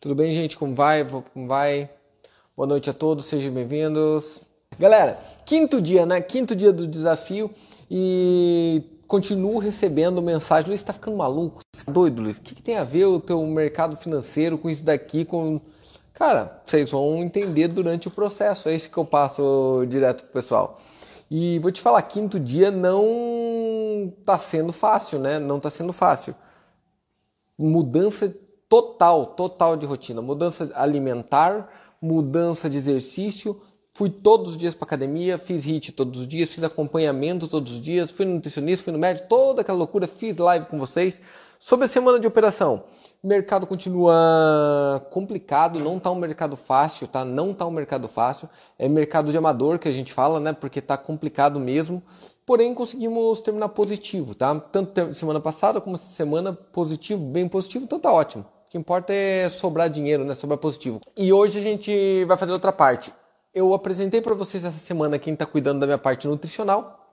Tudo bem, gente? Como vai? Como vai? Boa noite a todos, sejam bem-vindos. Galera, quinto dia, né? Quinto dia do desafio e continuo recebendo mensagem. Luiz, tá ficando maluco? Você tá doido, Luiz? O que, que, tem a ver o teu mercado financeiro com isso daqui? Com... Cara, vocês vão entender durante o processo. É isso que eu passo direto pro pessoal. E vou te falar, quinto dia não tá sendo fácil, né? Não tá sendo fácil. Mudança total, total de rotina. Mudança alimentar, mudança de exercício. Fui todos os dias para academia, fiz HIIT todos os dias, fiz acompanhamento todos os dias, fui no nutricionista, fui no médico, toda aquela loucura, fiz live com vocês. Sobre a semana de operação, o mercado continua complicado, não está um mercado fácil, tá? Não está um mercado fácil. É mercado de amador que a gente fala, né? Porque está complicado mesmo. Porém, conseguimos terminar positivo, tá? Tanto semana passada como essa semana positivo, bem positivo, então tá ótimo. Que importa é sobrar dinheiro, né? Sobrar positivo. E hoje a gente vai fazer outra parte. Eu apresentei para vocês essa semana quem está cuidando da minha parte nutricional.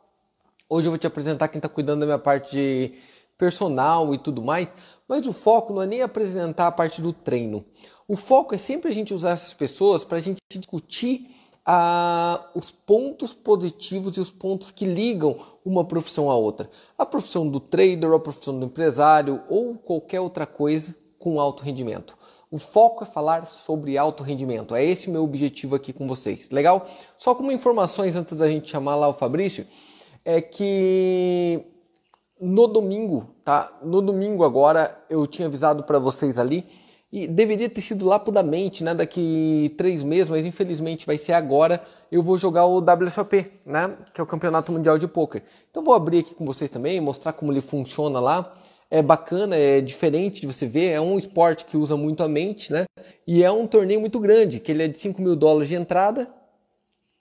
Hoje eu vou te apresentar quem está cuidando da minha parte de personal e tudo mais. Mas o foco não é nem apresentar a parte do treino. O foco é sempre a gente usar essas pessoas para a gente discutir ah, os pontos positivos e os pontos que ligam uma profissão à outra. A profissão do trader, a profissão do empresário ou qualquer outra coisa com alto rendimento. O foco é falar sobre alto rendimento. É esse o meu objetivo aqui com vocês. Legal? Só como informações antes da gente chamar lá o Fabrício, é que no domingo, tá? No domingo agora eu tinha avisado para vocês ali e deveria ter sido lapidamente, né? Daqui três meses, mas infelizmente vai ser agora. Eu vou jogar o WSOP, né? Que é o Campeonato Mundial de Poker. Então vou abrir aqui com vocês também, mostrar como ele funciona lá é bacana, é diferente de você ver, é um esporte que usa muito a mente, né? E é um torneio muito grande, que ele é de 5 mil dólares de entrada,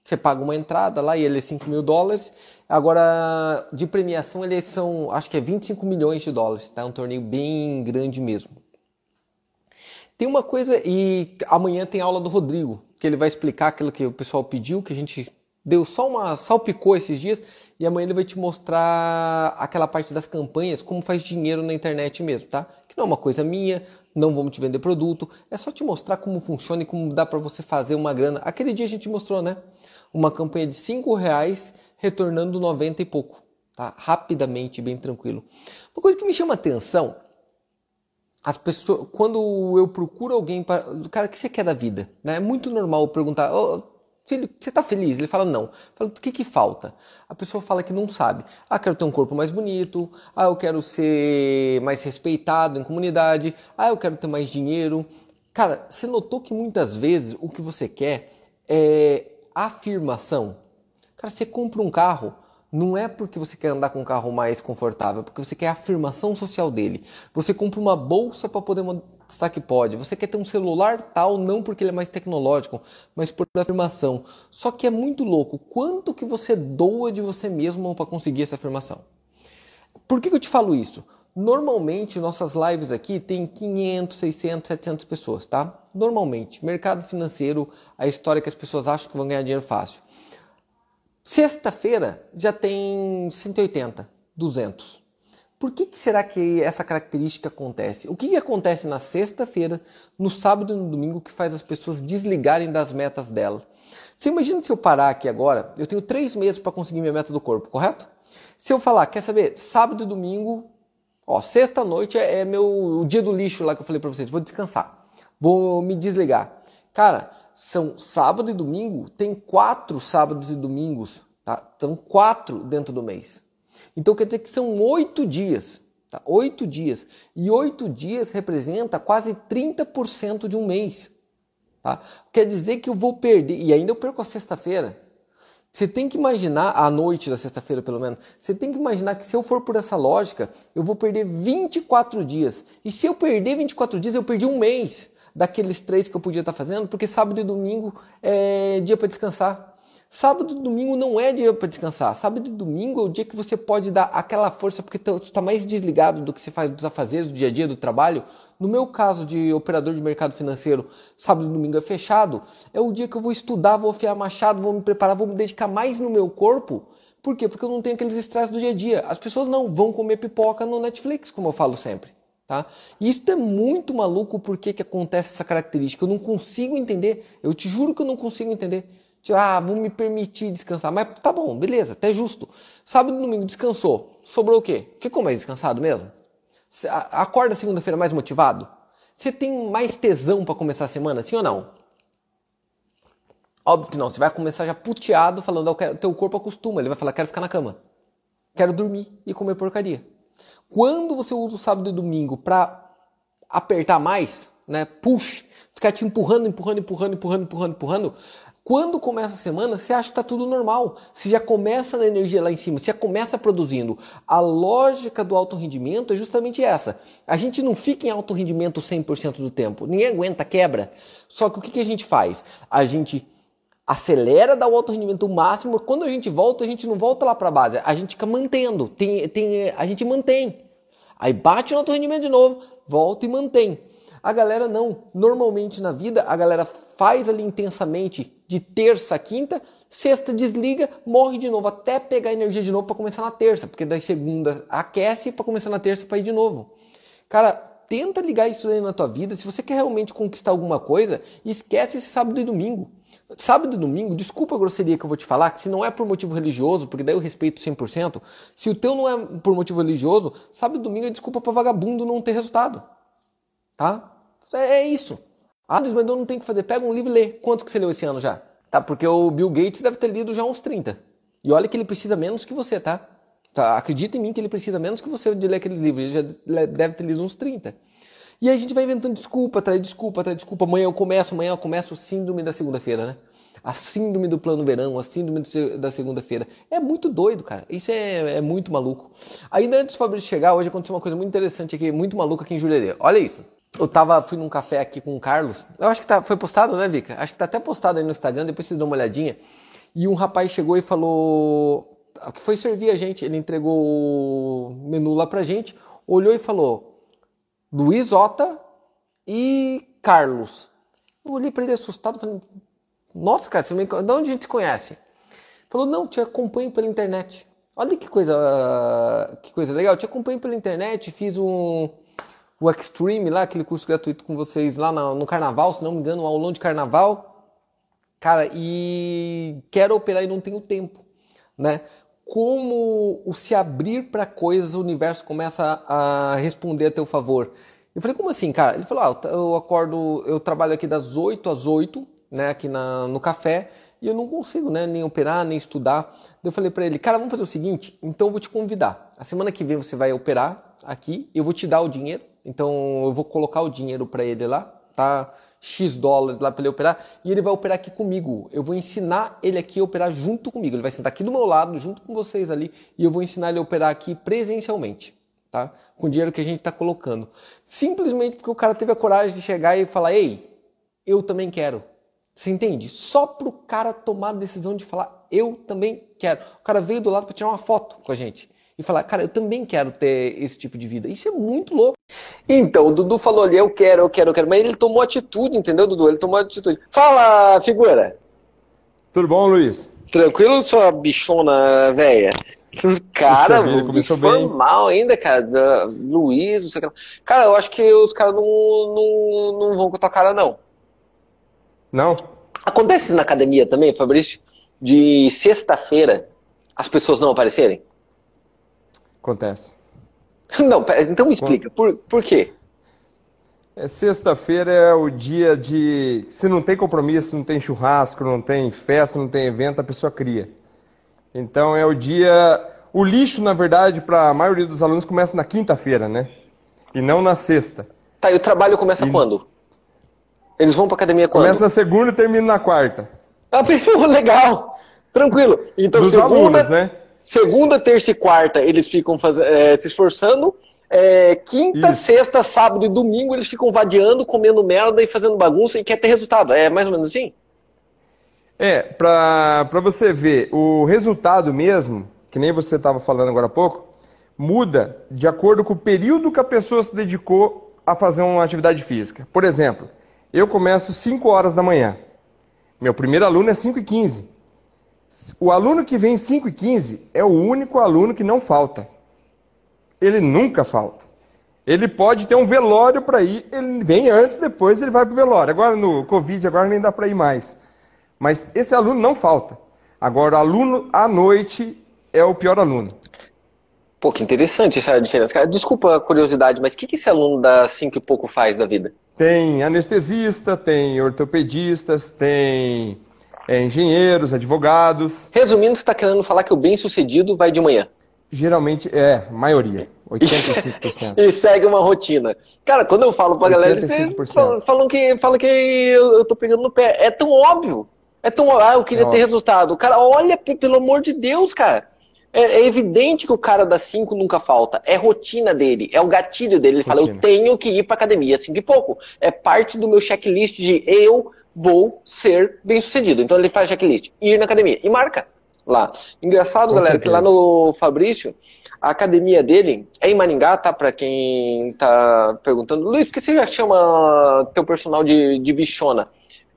você paga uma entrada lá e ele é 5 mil dólares. Agora, de premiação, eles são, acho que é 25 milhões de dólares, tá? É um torneio bem grande mesmo. Tem uma coisa, e amanhã tem aula do Rodrigo, que ele vai explicar aquilo que o pessoal pediu, que a gente deu só uma salpicou esses dias, e amanhã ele vai te mostrar aquela parte das campanhas, como faz dinheiro na internet mesmo, tá? Que não é uma coisa minha, não vamos te vender produto, é só te mostrar como funciona e como dá para você fazer uma grana. Aquele dia a gente mostrou, né? Uma campanha de 5 reais retornando 90 e pouco, tá? Rapidamente, bem tranquilo. Uma coisa que me chama atenção, as pessoas, quando eu procuro alguém para, cara, o que você quer da vida? Né? É muito normal perguntar, oh, Filho, você está feliz? Ele fala não. Fala, o que, que falta? A pessoa fala que não sabe. Ah, quero ter um corpo mais bonito. Ah, eu quero ser mais respeitado em comunidade. Ah, eu quero ter mais dinheiro. Cara, você notou que muitas vezes o que você quer é afirmação? Cara, você compra um carro, não é porque você quer andar com um carro mais confortável, é porque você quer a afirmação social dele. Você compra uma bolsa para poder mostrar que pode. Você quer ter um celular tal, não porque ele é mais tecnológico, mas por afirmação. Só que é muito louco. Quanto que você doa de você mesmo para conseguir essa afirmação? Por que, que eu te falo isso? Normalmente, nossas lives aqui tem 500, 600, 700 pessoas, tá? Normalmente. Mercado financeiro, a história que as pessoas acham que vão ganhar dinheiro fácil. Sexta-feira já tem 180, 200. Por que, que, será que essa característica acontece? O que, que acontece na sexta-feira, no sábado e no domingo que faz as pessoas desligarem das metas dela? Você imagina se eu parar aqui agora, eu tenho três meses para conseguir minha meta do corpo, correto? Se eu falar, quer saber, sábado e domingo, ó, sexta-noite é, é, meu o dia do lixo lá que eu falei para vocês, vou descansar, vou me desligar. Cara, são sábado e domingo, tem quatro sábados e domingos, tá? São quatro dentro do mês. Então quer dizer que são oito dias, tá? Oito dias. E oito dias representa quase 30% de um mês, tá? Quer dizer que eu vou perder, e ainda eu perco a sexta-feira. Você tem que imaginar, à noite da sexta-feira pelo menos, você tem que imaginar que se eu for por essa lógica, eu vou perder 24 dias. E se eu perder 24 dias, eu perdi um mês daqueles três que eu podia estar fazendo, porque sábado e domingo é dia para descansar. Sábado e domingo não é dia para descansar. Sábado e domingo é o dia que você pode dar aquela força porque você está mais desligado do que você faz dos afazeres do dia a dia do trabalho. No meu caso de operador de mercado financeiro, sábado e domingo é fechado. É o dia que eu vou estudar, vou afiar machado, vou me preparar, vou me dedicar mais no meu corpo. Por quê? Porque eu não tenho aqueles estresses do dia a dia. As pessoas não vão comer pipoca no Netflix, como eu falo sempre. Tá? E isso é muito maluco porque que acontece essa característica. Eu não consigo entender. Eu te juro que eu não consigo entender. Tipo, ah, vou me permitir descansar. Mas tá bom, beleza, até justo. Sábado e domingo descansou. Sobrou o quê? Ficou mais descansado mesmo? Acorda segunda-feira mais motivado? Você tem mais tesão para começar a semana, sim ou não? Óbvio que não. Você vai começar já puteado falando, o teu corpo acostuma. Ele vai falar, quero ficar na cama. Quero dormir e comer porcaria. Quando você usa o sábado e domingo para apertar mais, né, push, ficar te empurrando, empurrando, empurrando, empurrando, empurrando, empurrando, quando começa a semana, você acha que está tudo normal. Você já começa na energia lá em cima, você já começa produzindo. A lógica do alto rendimento é justamente essa. A gente não fica em alto rendimento 100% do tempo. Ninguém aguenta, quebra. Só que o que, que a gente faz? A gente acelera, dá o alto rendimento máximo. Quando a gente volta, a gente não volta lá para a base. A gente fica mantendo. Tem, tem, a gente mantém. Aí bate no alto rendimento de novo, volta e mantém. A galera não. Normalmente na vida, a galera faz ali intensamente de terça a quinta, sexta desliga, morre de novo, até pegar energia de novo para começar na terça, porque daí segunda aquece para começar na terça para ir de novo. Cara, tenta ligar isso aí na tua vida. Se você quer realmente conquistar alguma coisa, esquece esse sábado e domingo. Sábado e domingo, desculpa a grosseria que eu vou te falar, que se não é por motivo religioso, porque daí eu respeito 100%, se o teu não é por motivo religioso, sábado e domingo é desculpa para vagabundo não ter resultado. Tá? É, é isso. Ah, mas eu não tem que fazer. Pega um livro e lê. Quanto que você leu esse ano já? Tá, porque o Bill Gates deve ter lido já uns 30. E olha que ele precisa menos que você, tá? tá? Acredita em mim que ele precisa menos que você de ler aqueles livros. Ele já deve ter lido uns 30. E aí a gente vai inventando desculpa, traz desculpa, traz desculpa. Amanhã eu começo, amanhã eu começo o síndrome da segunda-feira, né? A síndrome do plano verão, a síndrome da segunda-feira. É muito doido, cara. Isso é, é muito maluco. Ainda antes do Fabrício chegar, hoje aconteceu uma coisa muito interessante aqui, muito maluca aqui em Jurerê. Olha isso. Eu tava, fui num café aqui com o Carlos. Eu acho que tá, foi postado, né, Vika? Acho que tá até postado aí no Instagram, depois vocês dão uma olhadinha. E um rapaz chegou e falou que foi servir a gente. Ele entregou o menu lá pra gente, olhou e falou: Luiz Ota e Carlos. Eu olhei pra ele assustado, falei: Nossa, cara, você me... de onde a gente se conhece? Falou: Não, te acompanho pela internet. Olha que coisa, que coisa legal. Eu te acompanho pela internet, fiz um o Extreme lá, aquele curso gratuito com vocês lá no, no carnaval, se não me engano, um aulão de carnaval. Cara, e quero operar e não tenho tempo, né? Como o se abrir para coisas, o universo começa a responder a teu favor. Eu falei, como assim, cara? Ele falou, ah, eu acordo, eu trabalho aqui das 8 às 8, né, aqui na, no café, e eu não consigo, né, nem operar, nem estudar. Eu falei para ele, cara, vamos fazer o seguinte, então eu vou te convidar. A semana que vem você vai operar aqui, eu vou te dar o dinheiro, então eu vou colocar o dinheiro para ele lá, tá? X dólares lá para ele operar e ele vai operar aqui comigo. Eu vou ensinar ele aqui a operar junto comigo. Ele vai sentar aqui do meu lado, junto com vocês ali, e eu vou ensinar ele a operar aqui presencialmente, tá? Com o dinheiro que a gente está colocando. Simplesmente porque o cara teve a coragem de chegar e falar: Ei, eu também quero. Você entende? Só para o cara tomar a decisão de falar: Eu também quero. O cara veio do lado para tirar uma foto com a gente e falar: Cara, eu também quero ter esse tipo de vida. Isso é muito louco. Então, o Dudu falou ali, eu quero, eu quero, eu quero. Mas ele tomou atitude, entendeu, Dudu? Ele tomou atitude. Fala, figura. Tudo bom, Luiz? Tranquilo, sua bichona velha? Cara, Puxa, formal ainda, cara. Luiz, não sei o que. Cara, eu acho que os caras não, não, não vão com a tua cara, não. Não? Acontece na academia também, Fabrício? De sexta-feira as pessoas não aparecerem? Acontece. Não, então me explica, por, por quê? É, Sexta-feira é o dia de. Se não tem compromisso, não tem churrasco, não tem festa, não tem evento, a pessoa cria. Então é o dia. O lixo, na verdade, para a maioria dos alunos começa na quinta-feira, né? E não na sexta. Tá, e o trabalho começa e... quando? Eles vão para academia quando? Começa na segunda e termina na quarta. Ah, legal! Tranquilo. Então, Dos segunda, alunos, né? Segunda, terça e quarta eles ficam faz... É, se esforçando. É, quinta, Isso. sexta, sábado e domingo eles ficam vadiando, comendo merda e fazendo bagunça e quer ter resultado. É mais ou menos assim? É, para você ver, o resultado mesmo, que nem você estava falando agora há pouco, muda de acordo com o período que a pessoa se dedicou a fazer uma atividade física. Por exemplo, eu começo 5 horas da manhã. Meu primeiro aluno é 5 e 15. O aluno que vem 5 e 15 é o único aluno que não falta. Ele nunca falta. Ele pode ter um velório para ir, ele vem antes, depois ele vai para o velório. Agora no Covid, agora nem dá para ir mais. Mas esse aluno não falta. Agora, o aluno à noite é o pior aluno. Pô, que interessante essa diferença. Cara, desculpa a curiosidade, mas o que, que esse aluno da 5 e pouco faz da vida? Tem anestesista, tem ortopedistas, tem é, engenheiros, advogados. Resumindo, você está querendo falar que o bem-sucedido vai de manhã? Geralmente é, maioria. 85%. e segue uma rotina. Cara, quando eu falo pra 85%. galera, eles falam, que, falam que eu, eu tô pegando no pé. É tão óbvio. É tão. Ah, eu queria é ter resultado. Cara, olha, pelo amor de Deus, cara. É, é, evidente que o cara das 5 nunca falta. É rotina dele, é o gatilho dele. Ele rotina. fala, eu tenho que ir pra academia, assim de pouco. É parte do meu checklist de eu vou ser bem sucedido. Então ele faz checklist, ir na academia e marca lá. Engraçado, Com galera, certeza. que lá no Fabrício, a academia dele é em Maringá, tá? Pra quem tá perguntando. Luiz, por que você já chama teu personal de, de bichona?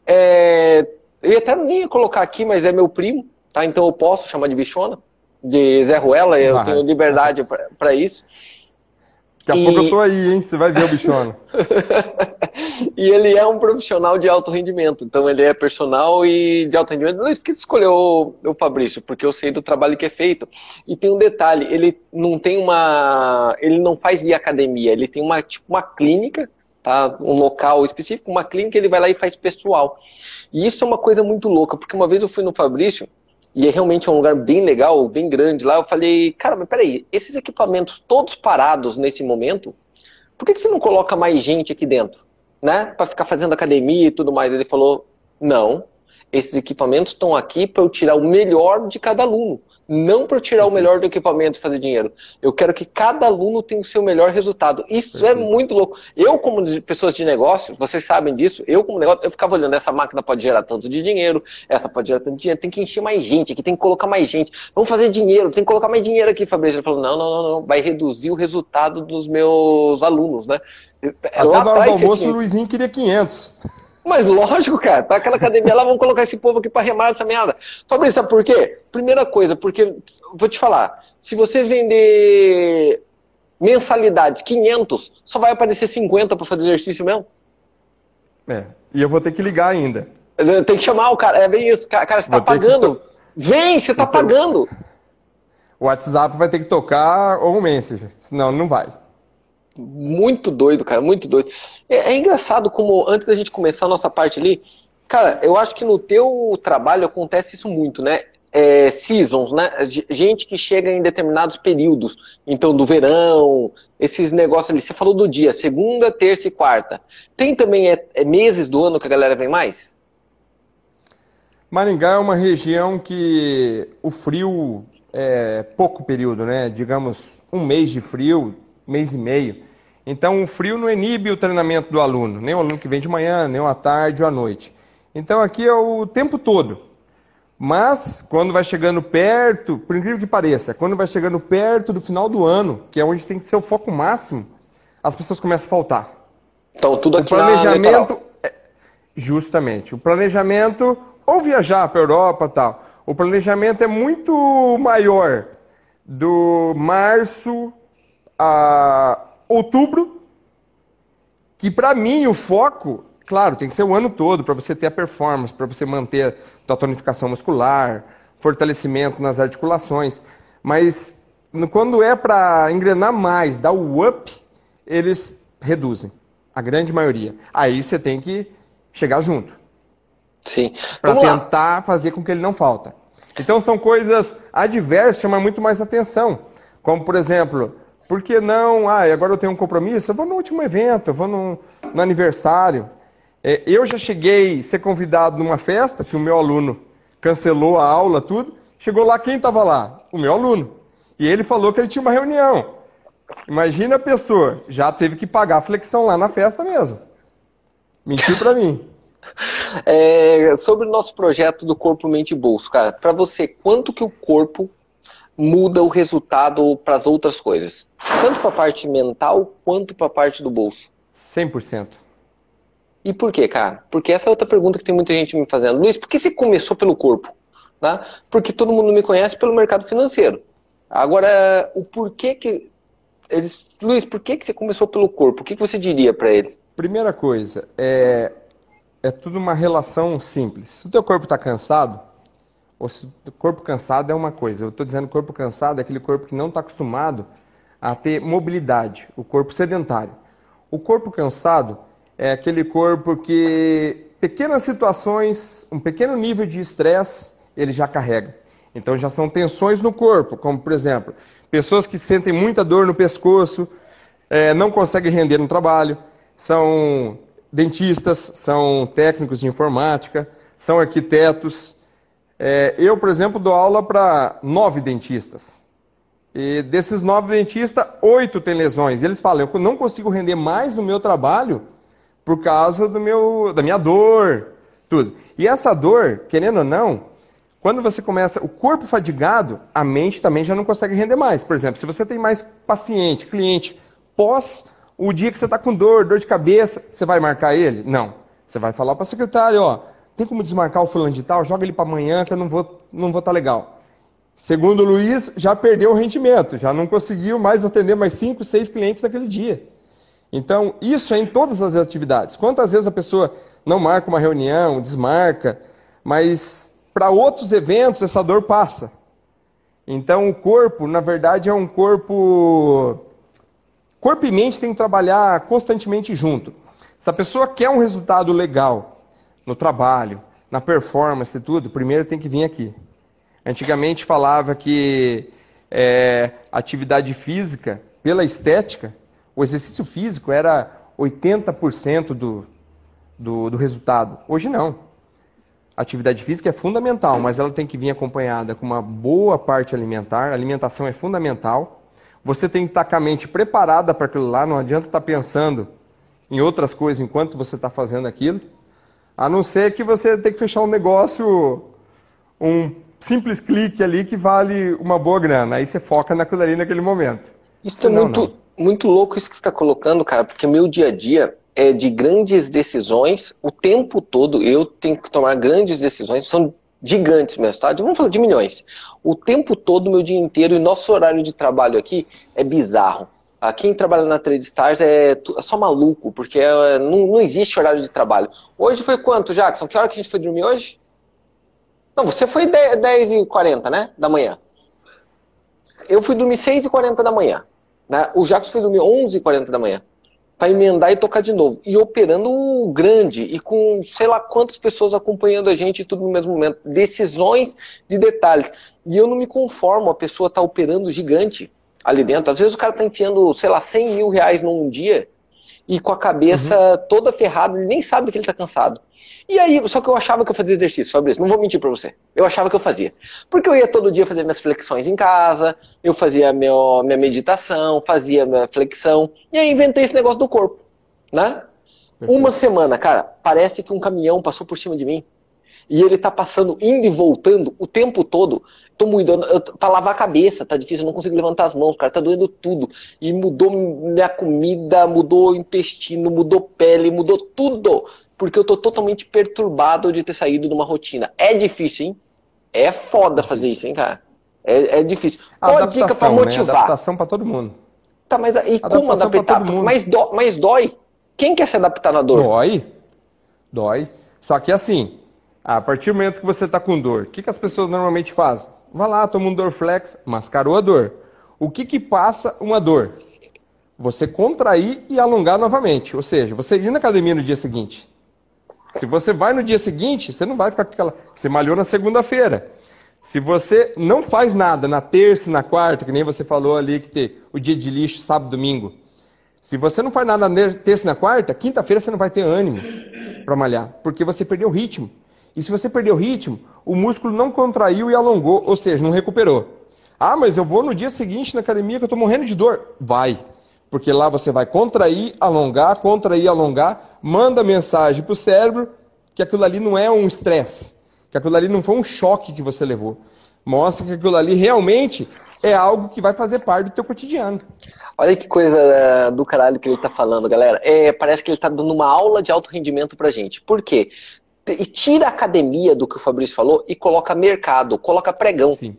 É, eu até nem ia colocar aqui, mas é meu primo, tá? Então eu posso chamar de bichona de Zé Ruela, eu ah, tenho liberdade para isso. Daqui a e... pouco eu tô aí, hein? Você vai ver o bichono. e ele é um profissional de alto rendimento. Então ele é personal e de alto rendimento. Por que você escolheu o Fabrício? Porque eu sei do trabalho que é feito. E tem um detalhe, ele não tem uma. Ele não faz via academia, ele tem uma, tipo, uma clínica, tá? Um local específico, uma clínica, ele vai lá e faz pessoal. E isso é uma coisa muito louca, porque uma vez eu fui no Fabrício e é realmente um lugar bem legal, bem grande lá. Eu falei, cara, mas peraí, esses equipamentos todos parados nesse momento, por que, que você não coloca mais gente aqui dentro? Né? Para ficar fazendo academia e tudo mais. Ele falou, não, esses equipamentos estão aqui para eu tirar o melhor de cada aluno não para tirar o melhor do equipamento e fazer dinheiro. Eu quero que cada aluno tenha o seu melhor resultado. Isso é muito louco. Eu, como de pessoas de negócio, vocês sabem disso, eu como negócio, eu ficava olhando, essa máquina pode gerar tanto de dinheiro, essa pode gerar tanto de dinheiro, tem que encher mais gente aqui, tem que colocar mais gente. Vamos fazer dinheiro, tem que colocar mais dinheiro aqui, Fabrício. Ele falou, não, não, não, não, vai reduzir o resultado dos meus alunos, né? Até Lá na hora do almoço, o Luizinho queria 500. Mas lógico, cara, tá aquela academia lá, vamos colocar esse povo aqui para remar essa merda. Fabrício, sabe por quê? Primeira coisa, porque, vou te falar, se você vender mensalidades 500, só vai aparecer 50 para fazer exercício mesmo. É, e eu vou ter que ligar ainda. Tem que chamar o cara, é bem isso. Cara, você tá pagando. Que... Vem, você tá então, pagando. O WhatsApp vai ter que tocar ou um Messenger, senão não vai. Muito doido, cara, muito doido. É, é, engraçado como, antes da gente começar a nossa parte ali, cara, eu acho que no teu trabalho acontece isso muito, né? É, seasons, né? Gente que chega em determinados períodos. Então, do verão, esses negócios ali. Você falou do dia, segunda, terça e quarta. Tem também é, é meses do ano que a galera vem mais? Maringá é uma região que o frio é pouco período, né? Digamos, um mês de frio, mês e meio. Então, o frio não inibe o treinamento do aluno, nem o aluno que vem de manhã, nem à tarde ou à noite. Então, aqui é o tempo todo. Mas, quando vai chegando perto, por incrível que pareça, quando vai chegando perto do final do ano, que é onde tem que ser o foco máximo, as pessoas começam a faltar. Então, tudo aqui o planejamento, é, Justamente. O planejamento, ou viajar para a Europa tal, o planejamento é muito maior do março a outubro, que para mim o foco, claro, tem que ser o ano todo para você ter a performance, para você manter a tonificação muscular, fortalecimento nas articulações, mas quando é para engrenar mais, dar o up, eles reduzem, a grande maioria. Aí você tem que chegar junto. Sim. Para tentar lá. fazer com que ele não falta. Então são coisas adversas, chamam muito mais atenção. Como, por exemplo, por que não? Ah, agora eu tenho um compromisso, eu vou no último evento, eu vou no, no aniversário. É, eu já cheguei a ser convidado numa festa que o meu aluno cancelou a aula, tudo. Chegou lá, quem estava lá? O meu aluno. E ele falou que ele tinha uma reunião. Imagina a pessoa, já teve que pagar a flexão lá na festa mesmo. Mentiu para mim. É, sobre o nosso projeto do Corpo, Mente e Bolso, cara, para você, quanto que o corpo muda o resultado para as outras coisas. Tanto para a parte mental quanto para a parte do bolso. 100%. E por quê, cara? Porque essa é outra pergunta que tem muita gente me fazendo. Luiz, por que você começou pelo corpo? Né? Porque todo mundo me conhece pelo mercado financeiro. Agora, o porquê que eles, Luiz, por que, que você começou pelo corpo? O que, que você diria para eles? Primeira coisa, é, é tudo uma relação simples. Se o teu corpo está cansado, ou se corpo cansado é uma coisa. Eu estou dizendo corpo cansado é aquele corpo que não está acostumado a ter mobilidade, o corpo sedentário. O corpo cansado é aquele corpo que pequenas situações, um pequeno nível de estresse, ele já carrega. Então já são tensões no corpo, como por exemplo, pessoas que sentem muita dor no pescoço, é, não conseguem render no trabalho, são dentistas, são técnicos de informática, são arquitetos. É, eu, por exemplo, dou aula para nove dentistas. E desses nove dentistas, oito têm lesões. E eles falam, eu não consigo render mais no meu trabalho por causa do meu, da minha dor, tudo. E essa dor, querendo ou não, quando você começa o corpo fadigado, a mente também já não consegue render mais. Por exemplo, se você tem mais paciente, cliente, pós o dia que você está com dor, dor de cabeça, você vai marcar ele? Não. Você vai falar para a secretária, ó, tem como desmarcar o fulano de tal? Joga ele para amanhã que eu não vou não vou estar tá legal. Segundo o Luiz, já perdeu o rendimento, já não conseguiu mais atender mais cinco, seis clientes naquele dia. Então, isso é em todas as atividades. Quantas vezes a pessoa não marca uma reunião, desmarca, mas para outros eventos essa dor passa. Então o corpo, na verdade, é um corpo. Corpo e mente tem que trabalhar constantemente junto. Se a pessoa quer um resultado legal no trabalho, na performance e tudo, primeiro tem que vir aqui. Antigamente falava que é, atividade física, pela estética, o exercício físico era 80% do, do, do resultado. Hoje não atividade física é fundamental, mas ela tem que vir acompanhada com uma boa parte alimentar. A alimentação é fundamental. Você tem que estar com a mente preparada para aquilo lá, não adianta estar pensando em outras coisas enquanto você está fazendo aquilo. A não ser que você tenha que fechar um negócio, um simples clique ali que vale uma boa grana. Aí você foca naquilo ali naquele momento. Isso é muito, muito louco isso que você está colocando, cara, porque meu dia a dia é, de grandes decisões o tempo todo. Eu tenho que tomar grandes decisões, são gigantes mesmo, tá? Vamos falar de milhões. O tempo todo, meu dia inteiro, e nosso horário de trabalho aqui é bizarro. Ah, quem trabalha na Trade Stars é, é só maluco, porque é, não, não, existe horário de trabalho. Hoje foi quanto, Jackson? Que hora que a gente foi dormir hoje? Não, você foi 10h40, né? Da manhã. Eu fui dormir 6h40 da manhã. Né? O Jackson foi dormir 11h40 da manhã para emendar e tocar de novo. E operando grande e com sei lá quantas pessoas acompanhando a gente tudo no mesmo momento. Decisões de detalhes. E eu não me conformo, a pessoa está operando gigante ali dentro. Às vezes o cara está enfiando, sei lá, 100 mil reais num dia e com a cabeça uhum. toda ferrada, ele nem sabe que ele está cansado. E aí, só que eu achava que eu fazia exercício, Fabrício, não vou mentir para você. Eu achava que eu fazia. Porque eu ia todo dia fazer minhas flexões em casa, eu fazia meu, minha meditação, fazia minha flexão, e aí inventei esse negócio do corpo, né? Uma semana, cara, parece que um caminhão passou por cima de mim. E ele tá passando, indo e voltando o tempo todo. Tô mudando, pra lavar a cabeça, tá difícil, eu não consigo levantar as mãos, cara, tá doendo tudo. E mudou minha comida, mudou o intestino, mudou pele, mudou tudo porque eu tô totalmente perturbado de ter saído de uma rotina. É difícil, hein? É foda fazer isso, hein, cara? É, é difícil. Qual a dica pra né? motivar? Né? Adaptação pra todo mundo. Tá, mas adaptação como adaptar? Mas, do, mas dói. Quem quer se adaptar na dor? Dói. Dói. Só que assim, a partir do momento que você tá com dor, o que, que as pessoas normalmente fazem? Vai lá, toma um Dorflex, mascarou a dor. O que que passa uma dor? Você contrair e alongar novamente. Ou seja, você ir na academia no dia seguinte. Se você vai no dia seguinte, você não vai ficar com aquela. Você malhou na segunda-feira. Se você não faz nada na terça e na quarta, que nem você falou ali que tem o dia de lixo, sábado, domingo. Se você não faz nada na terça e na quarta, quinta-feira você não vai ter ânimo para malhar, porque você perdeu o ritmo. E se você perdeu o ritmo, o músculo não contraiu e alongou, ou seja, não recuperou. Ah, mas eu vou no dia seguinte na academia que eu estou morrendo de dor. Vai. Porque lá você vai contrair, alongar, contrair, alongar, manda mensagem para o cérebro que aquilo ali não é um estresse, que aquilo ali não foi um choque que você levou. Mostra que aquilo ali realmente é algo que vai fazer parte do teu cotidiano. Olha que coisa uh, do caralho que ele está falando, galera. É, parece que ele está dando uma aula de alto rendimento pra gente. Por quê? E tira a academia do que o Fabrício falou e coloca mercado, coloca pregão. Sim.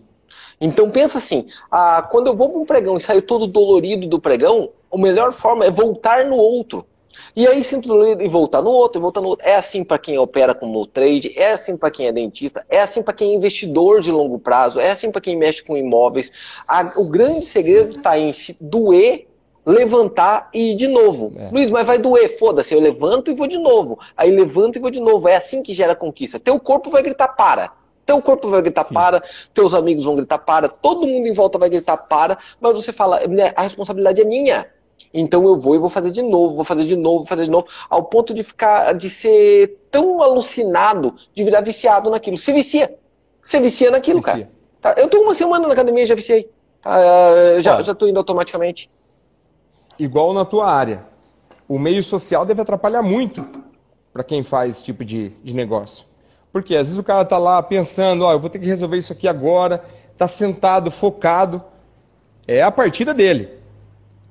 Então pensa assim, ah, quando eu vou para um pregão e saio todo dolorido do pregão, a melhor forma é voltar no outro. E aí sinto dolorido e voltar no outro, e voltar no outro. É assim para quem opera como trade, é assim para quem é dentista, é assim para quem é investidor de longo prazo, é assim para quem mexe com imóveis. A, o grande segredo está em se doer levantar e ir de novo. É. Luiz, mas vai doer, foda-se, eu levanto e vou de novo. Aí levanto e vou de novo. É assim que gera conquista. Teu corpo vai gritar para. Teu corpo vai gritar Sim. para, teus amigos vão gritar para, todo mundo em volta vai gritar para, mas você fala, a responsabilidade é minha. Então eu vou e vou fazer de novo, vou fazer de novo, vou fazer de novo, ao ponto de ficar, de ser tão alucinado, de virar viciado naquilo. Se vicia. Você vicia naquilo, vicia. cara. Tá? Eu tô uma semana na academia e já viciei. Tá? Já, já tô indo automaticamente. Igual na tua área. O meio social deve atrapalhar muito para quem faz esse tipo de, de negócio. Porque às vezes o cara está lá pensando, ó, oh, eu vou ter que resolver isso aqui agora, está sentado, focado. É a partida dele.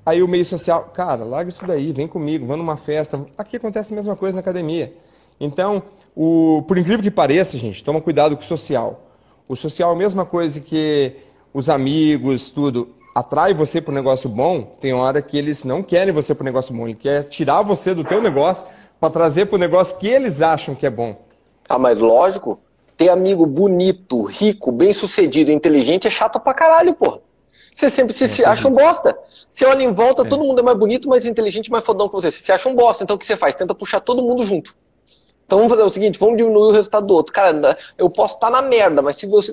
Aí o meio social, cara, larga isso daí, vem comigo, vamos numa festa. Aqui acontece a mesma coisa na academia. Então, o, por incrível que pareça, gente, toma cuidado com o social. O social é a mesma coisa que os amigos, tudo. Atrai você para um negócio bom, tem hora que eles não querem você para um negócio bom. Ele quer tirar você do teu negócio para trazer para o negócio que eles acham que é bom. Ah, mas lógico, ter amigo bonito, rico, bem sucedido, inteligente é chato pra caralho, pô. Você sempre se, é, se acha um bosta. Você olha em volta, é. todo mundo é mais bonito, mais inteligente, mais fodão que você. Você se acha um bosta, então o que você faz? Tenta puxar todo mundo junto. Então vamos fazer o seguinte, vamos diminuir o resultado do outro. Cara, eu posso estar na merda, mas se, você,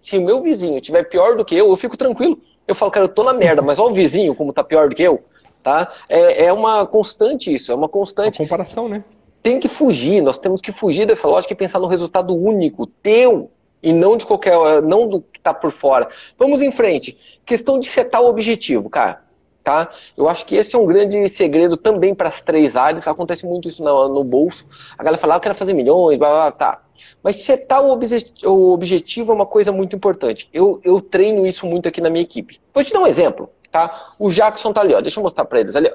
se o meu vizinho tiver pior do que eu, eu fico tranquilo. Eu falo, cara, eu tô na merda, mas olha o vizinho como tá pior do que eu. Tá? É, é uma constante isso, é uma constante. Uma comparação, né? tem que fugir, nós temos que fugir dessa lógica e pensar no resultado único, teu, e não de qualquer, não do que está por fora. Vamos em frente. Questão de setar o objetivo, cara. Tá? Eu acho que esse é um grande segredo também para as três áreas. Acontece muito isso no, no bolso. A galera fala, ah, eu quero fazer milhões, blá, blá, tá. Mas setar o, obje o objetivo é uma coisa muito importante. Eu, eu treino isso muito aqui na minha equipe. Vou te dar um exemplo, tá? O Jackson tá ali, ó. Deixa eu mostrar para eles. Ali,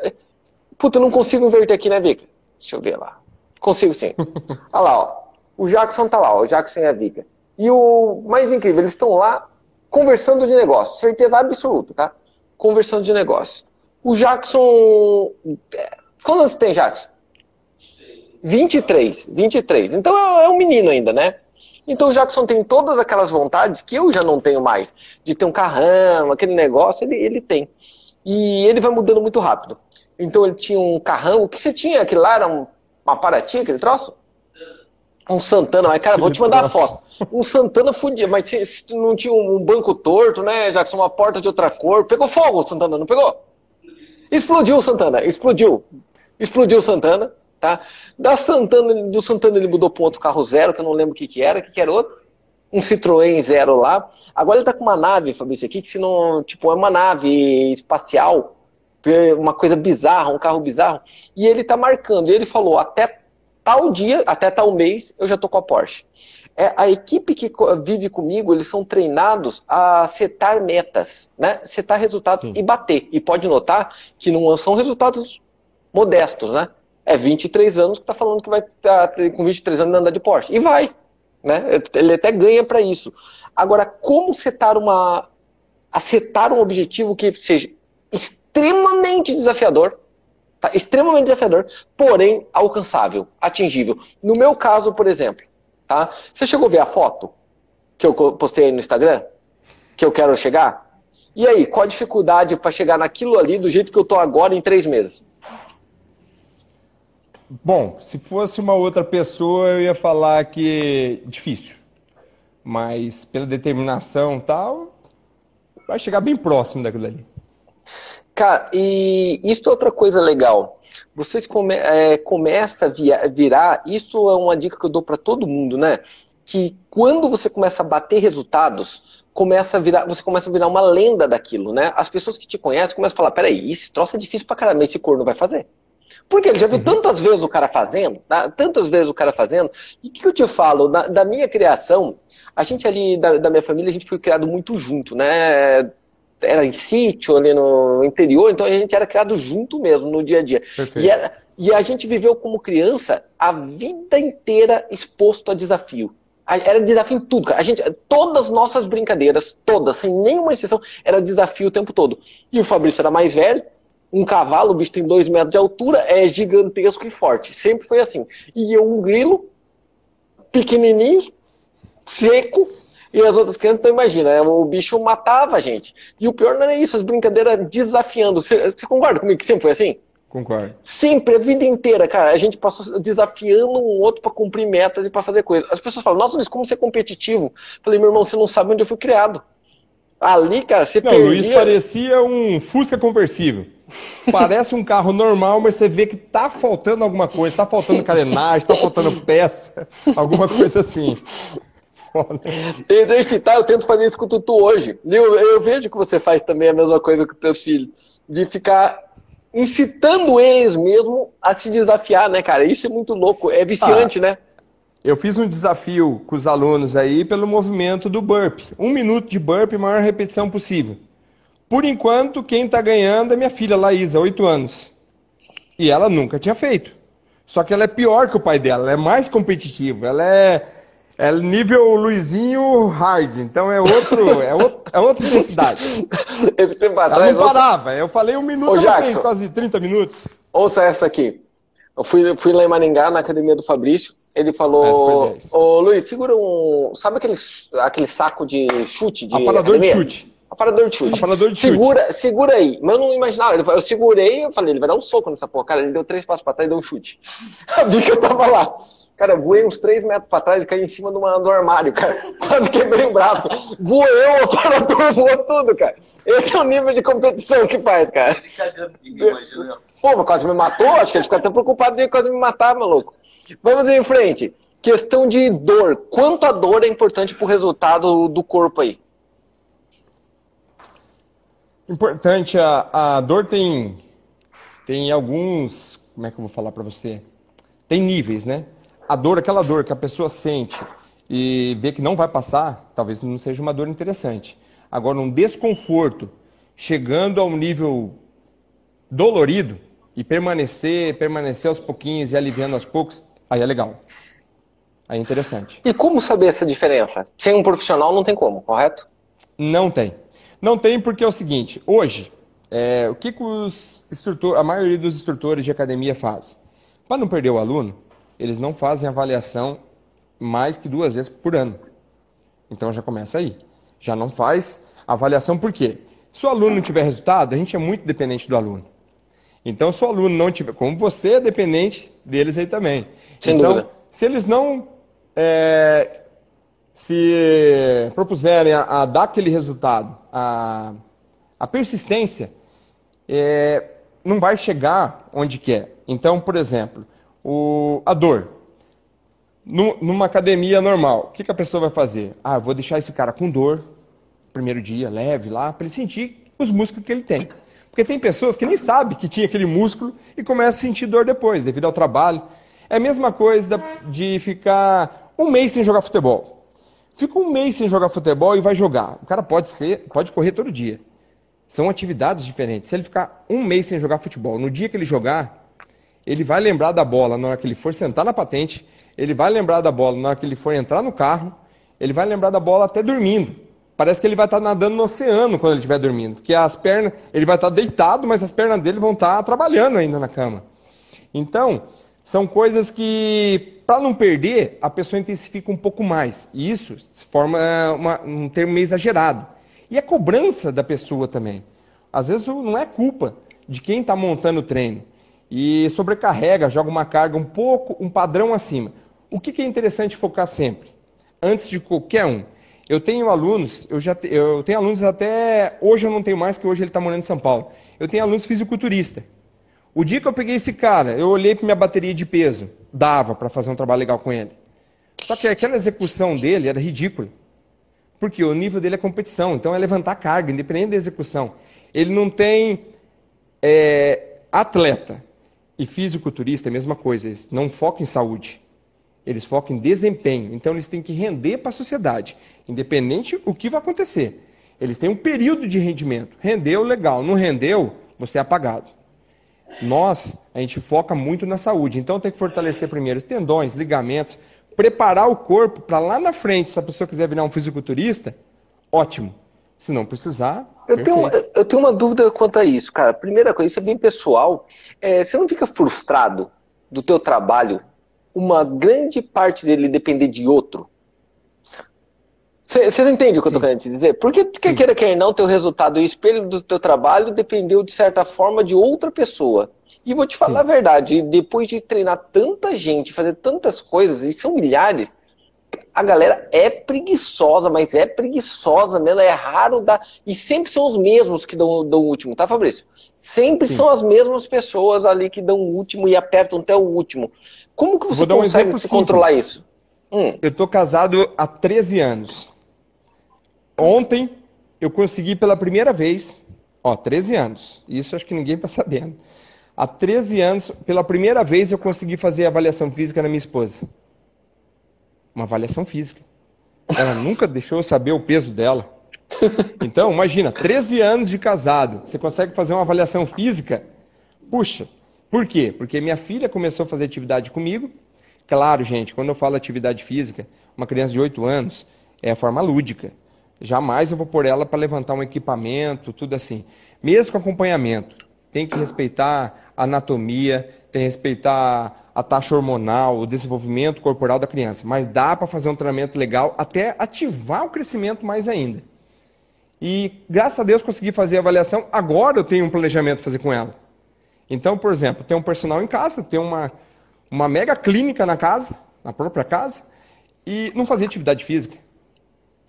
Puta, eu não consigo inverter aqui, né, Vika? Deixa eu ver lá. Consigo sim. Olha lá, ó. O Jackson tá lá, ó, o Jackson e a Vika. E o mais incrível, eles estão lá conversando de negócio, certeza absoluta, tá? Conversando de negócio. O Jackson. É, quantos anos tem, Jackson? 23. 23. Então é, é um menino ainda, né? Então o Jackson tem todas aquelas vontades que eu já não tenho mais. De ter um carrão, aquele negócio, ele, ele tem. E ele vai mudando muito rápido. Então ele tinha um carrão. O que você tinha? Aquilo lá era um uma Paraty, aquele troço? Um Santana, mas cara, vou te mandar a foto. Um Santana fudia, mas se, não tinha um banco torto, né, Jackson? Uma porta de outra cor. Pegou fogo o Santana, não pegou? Explodiu o Santana, explodiu. Explodiu o Santana, tá? Da Santana, do Santana ele mudou para um outro carro zero, que eu não lembro o que, que era, o que, que era outro? Um Citroën zero lá. Agora ele tá com uma nave, Fabrício, aqui, que se não, tipo, é uma nave espacial uma coisa bizarra, um carro bizarro, e ele tá marcando. E ele falou: até tal dia, até tal mês, eu já tô com a Porsche. É, a equipe que vive comigo, eles são treinados a setar metas, né? Setar resultados Sim. e bater. E pode notar que não são resultados modestos, né? É 23 anos que tá falando que vai tá, com 23 anos andar de Porsche. E vai. Né? Ele até ganha para isso. Agora, como setar uma. acertar um objetivo que seja extremamente desafiador, tá? extremamente desafiador, porém alcançável, atingível. No meu caso, por exemplo, tá? Você chegou a ver a foto que eu postei aí no Instagram? Que eu quero chegar? E aí, qual a dificuldade para chegar naquilo ali do jeito que eu tô agora em três meses? Bom, se fosse uma outra pessoa, eu ia falar que difícil. Mas pela determinação tal, vai chegar bem próximo daquilo ali. Cara, e isso é outra coisa legal. Vocês come, é, começa a via, virar, isso é uma dica que eu dou para todo mundo, né? Que quando você começa a bater resultados, começa a virar, você começa a virar uma lenda daquilo, né? As pessoas que te conhecem começam a falar, peraí, esse troço é difícil pra caramba, esse corno vai fazer. Porque ele já viu uhum. tantas vezes o cara fazendo, tá? tantas vezes o cara fazendo. E o que, que, eu te falo? Da, da, minha criação, a gente ali, da, da, minha família, a gente foi criado muito junto, né? Era em sítio, ali no interior, então a gente era criado junto mesmo, no dia a dia. E, era, e, a gente viveu como criança a vida inteira exposto a desafio. Era desafio em tudo, cara. A gente, todas as nossas brincadeiras, todas, sem nenhuma exceção, era desafio o tempo todo. E o Fabrício era mais velho, um cavalo, o bicho tem dois metros de altura, é gigantesco e forte. Sempre foi assim. E eu, um grilo, pequenininho, seco, e as outras crianças, então imagina, né? o bicho matava a gente. E o pior não era isso, as brincadeiras desafiando. Você, você concorda comigo que sempre foi assim? Concordo. Sempre, a vida inteira, cara, a gente passou desafiando um outro para cumprir metas e para fazer coisas. As pessoas falam, nossa, Luiz, como ser competitivo? Falei, meu irmão, você não sabe onde eu fui criado. Ali, cara, você não, perdia... Luiz parecia um Fusca conversível. Parece um carro normal, mas você vê que tá faltando alguma coisa, tá faltando carenagem, tá faltando peça, alguma coisa assim. Foda. Exercitar, eu tento fazer isso com o Tutu hoje. Eu, eu vejo que você faz também a mesma coisa com os teus filhos. De ficar incitando eles mesmo a se desafiar, né, cara? Isso é muito louco, é viciante, ah, né? Eu fiz um desafio com os alunos aí pelo movimento do burp. Um minuto de burp, maior repetição possível. Por enquanto, quem está ganhando é minha filha, Laísa, 8 anos. E ela nunca tinha feito. Só que ela é pior que o pai dela, ela é mais competitiva, ela é é nível Luizinho Hard, então é outro, é outro, é outra intensidade. Esse tempo atrás. Ela não parava, eu falei um minuto, Ô, fez quase 30 minutos. Ouça essa aqui. Eu fui, fui lá em Maringá, na academia do Fabrício. Ele falou: Ô Luiz, segura um. Sabe aquele, aquele saco de chute? De Aparador academia? de chute. Aparador de chute. Aparador de segura, chute. Segura aí. Mas eu não imaginava. Eu segurei, eu falei, ele vai dar um soco nessa porra. Cara, ele deu três passos pra trás e deu um chute. A bica tava lá. Cara, voei uns 3 metros pra trás e caí em cima do, do armário, cara. Quando quebrei o braço. Voou eu, o aparador voou tudo, cara. Esse é o nível de competição que faz, cara. Pô, mas quase me matou? Acho que ele ficou até preocupado de quase me matar, maluco. Vamos em frente. Questão de dor. Quanto a dor é importante pro resultado do corpo aí? Importante, a, a dor tem, tem alguns. Como é que eu vou falar para você? Tem níveis, né? a dor, aquela dor que a pessoa sente e vê que não vai passar, talvez não seja uma dor interessante. Agora, um desconforto chegando ao nível dolorido e permanecer, permanecer aos pouquinhos e aliviando aos poucos, aí é legal. Aí é interessante. E como saber essa diferença? Sem um profissional não tem como, correto? Não tem. Não tem porque é o seguinte, hoje, é, o que, que os a maioria dos instrutores de academia faz? Para não perder o aluno, eles não fazem avaliação mais que duas vezes por ano. Então já começa aí. Já não faz avaliação por quê? Se o aluno não tiver resultado, a gente é muito dependente do aluno. Então, se o aluno não tiver, como você é dependente deles aí também. Sem então, dúvida. se eles não é, se propuserem a, a, dar aquele resultado, a, a persistência, é, não vai chegar onde quer. Então, por exemplo, o, a dor. numa academia normal, o que, que a pessoa vai fazer? Ah, vou deixar esse cara com dor, primeiro dia, leve lá, para ele sentir os músculos que ele tem. Porque tem pessoas que nem sabem que tinha aquele músculo e começam a sentir dor depois, devido ao trabalho. É a mesma coisa de ficar um mês sem jogar futebol. Fica um mês sem jogar futebol e vai jogar. O cara pode ser, pode correr todo dia. São atividades diferentes. Se ele ficar um mês sem jogar futebol, no dia que ele jogar, ele vai lembrar da bola na hora que ele for sentar na patente, ele vai lembrar da bola na hora que ele for entrar no carro, ele vai lembrar da bola até dormindo. Parece que ele vai estar nadando no oceano quando ele estiver dormindo, porque as pernas, ele vai estar deitado, mas as pernas dele vão estar trabalhando ainda na cama. Então, são coisas que, para não perder, a pessoa intensifica um pouco mais. E isso se forma uma, um termo meio exagerado. E a cobrança da pessoa também. Às vezes não é culpa de quem está montando o treino e sobrecarrega, joga uma carga um pouco, um padrão acima. O que, que é interessante focar sempre? Antes de qualquer um. Eu tenho alunos, eu já eu tenho alunos até hoje eu não tenho mais, que hoje ele está morando em São Paulo. Eu tenho alunos fisiculturista. O dia que eu peguei esse cara, eu olhei para minha bateria de peso, dava para fazer um trabalho legal com ele. Só que aquela execução dele era ridícula. Porque o nível dele é competição, então é levantar carga, independente da execução. Ele não tem é, atleta, e fisiculturista é a mesma coisa, eles não focam em saúde. Eles focam em desempenho. Então eles têm que render para a sociedade, independente o que vai acontecer. Eles têm um período de rendimento. Rendeu, legal. Não rendeu, você é apagado. Nós, a gente foca muito na saúde. Então tem que fortalecer primeiro os tendões, ligamentos, preparar o corpo para lá na frente, se a pessoa quiser virar um fisiculturista, ótimo. Se não precisar. Eu tenho, eu tenho uma dúvida quanto a isso, cara. Primeira coisa, isso é bem pessoal. É, você não fica frustrado do teu trabalho, uma grande parte dele depender de outro? Você não entende o que Sim. eu tô querendo te dizer? Porque quer queira, quer não, teu resultado e o espelho do teu trabalho dependeu, de certa forma, de outra pessoa. E vou te falar Sim. a verdade, depois de treinar tanta gente, fazer tantas coisas, e são milhares, a galera é preguiçosa, mas é preguiçosa mesmo, é raro dar. E sempre são os mesmos que dão, dão o último, tá, Fabrício? Sempre Sim. são as mesmas pessoas ali que dão o último e apertam até o último. Como que você consegue um se controlar isso? Hum. Eu tô casado há 13 anos. Ontem eu consegui pela primeira vez, ó, 13 anos, isso acho que ninguém está sabendo. Há 13 anos, pela primeira vez, eu consegui fazer avaliação física na minha esposa. Uma avaliação física. Ela nunca deixou eu saber o peso dela. Então, imagina, 13 anos de casado, você consegue fazer uma avaliação física? Puxa, por quê? Porque minha filha começou a fazer atividade comigo. Claro, gente, quando eu falo atividade física, uma criança de 8 anos, é a forma lúdica. Jamais eu vou pôr ela para levantar um equipamento, tudo assim. Mesmo com acompanhamento, tem que respeitar a anatomia, tem que respeitar a taxa hormonal, o desenvolvimento corporal da criança. Mas dá para fazer um treinamento legal até ativar o crescimento mais ainda. E graças a Deus consegui fazer a avaliação. Agora eu tenho um planejamento para fazer com ela. Então, por exemplo, tem um personal em casa, tem uma, uma mega clínica na casa, na própria casa, e não fazia atividade física.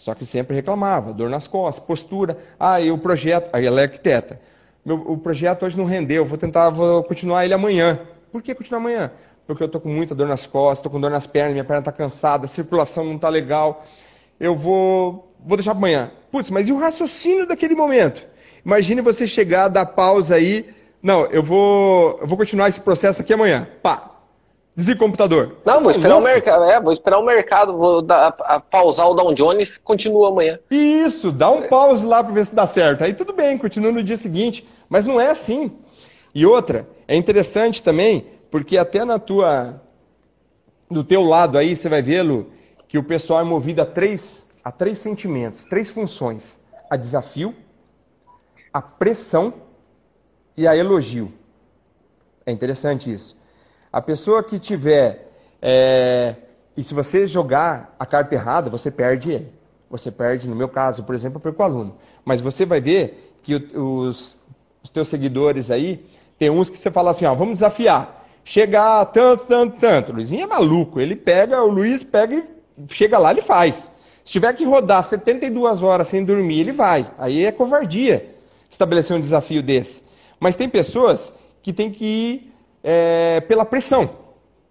Só que sempre reclamava, dor nas costas, postura. Ah, e o projeto, aí ela é arquiteta. Meu, o projeto hoje não rendeu, vou tentar, vou continuar ele amanhã. Por que continuar amanhã? Porque eu estou com muita dor nas costas, estou com dor nas pernas, minha perna está cansada, a circulação não está legal. Eu vou, vou deixar para amanhã. Putz, mas e o raciocínio daquele momento? Imagine você chegar, dar pausa aí. Não, eu vou, eu vou continuar esse processo aqui amanhã. Pá, O computador. Não, vou esperar o mercado. É, vou esperar o mercado, vou dar, a, pausar o Dow Jones, continua amanhã. Isso, dá um pause lá para ver se dá certo. Aí tudo bem, continua no dia seguinte. Mas não é assim. E outra, é interessante também, porque até na tua, do teu lado aí, você vai vê-lo, que o pessoal é movido a três, a três sentimentos, três funções: a desafio, a pressão e a elogio. É interessante isso. A pessoa que tiver. É, e se você jogar a carta errada, você perde ele. Você perde, no meu caso, por exemplo, eu perco o aluno. Mas você vai ver que os, os teus seguidores aí, tem uns que você fala assim, ó, vamos desafiar. Chegar tanto, tanto, tanto. O Luizinho é maluco. Ele pega, o Luiz pega e chega lá, ele faz. Se tiver que rodar 72 horas sem dormir, ele vai. Aí é covardia estabelecer um desafio desse. Mas tem pessoas que tem que ir é, pela pressão.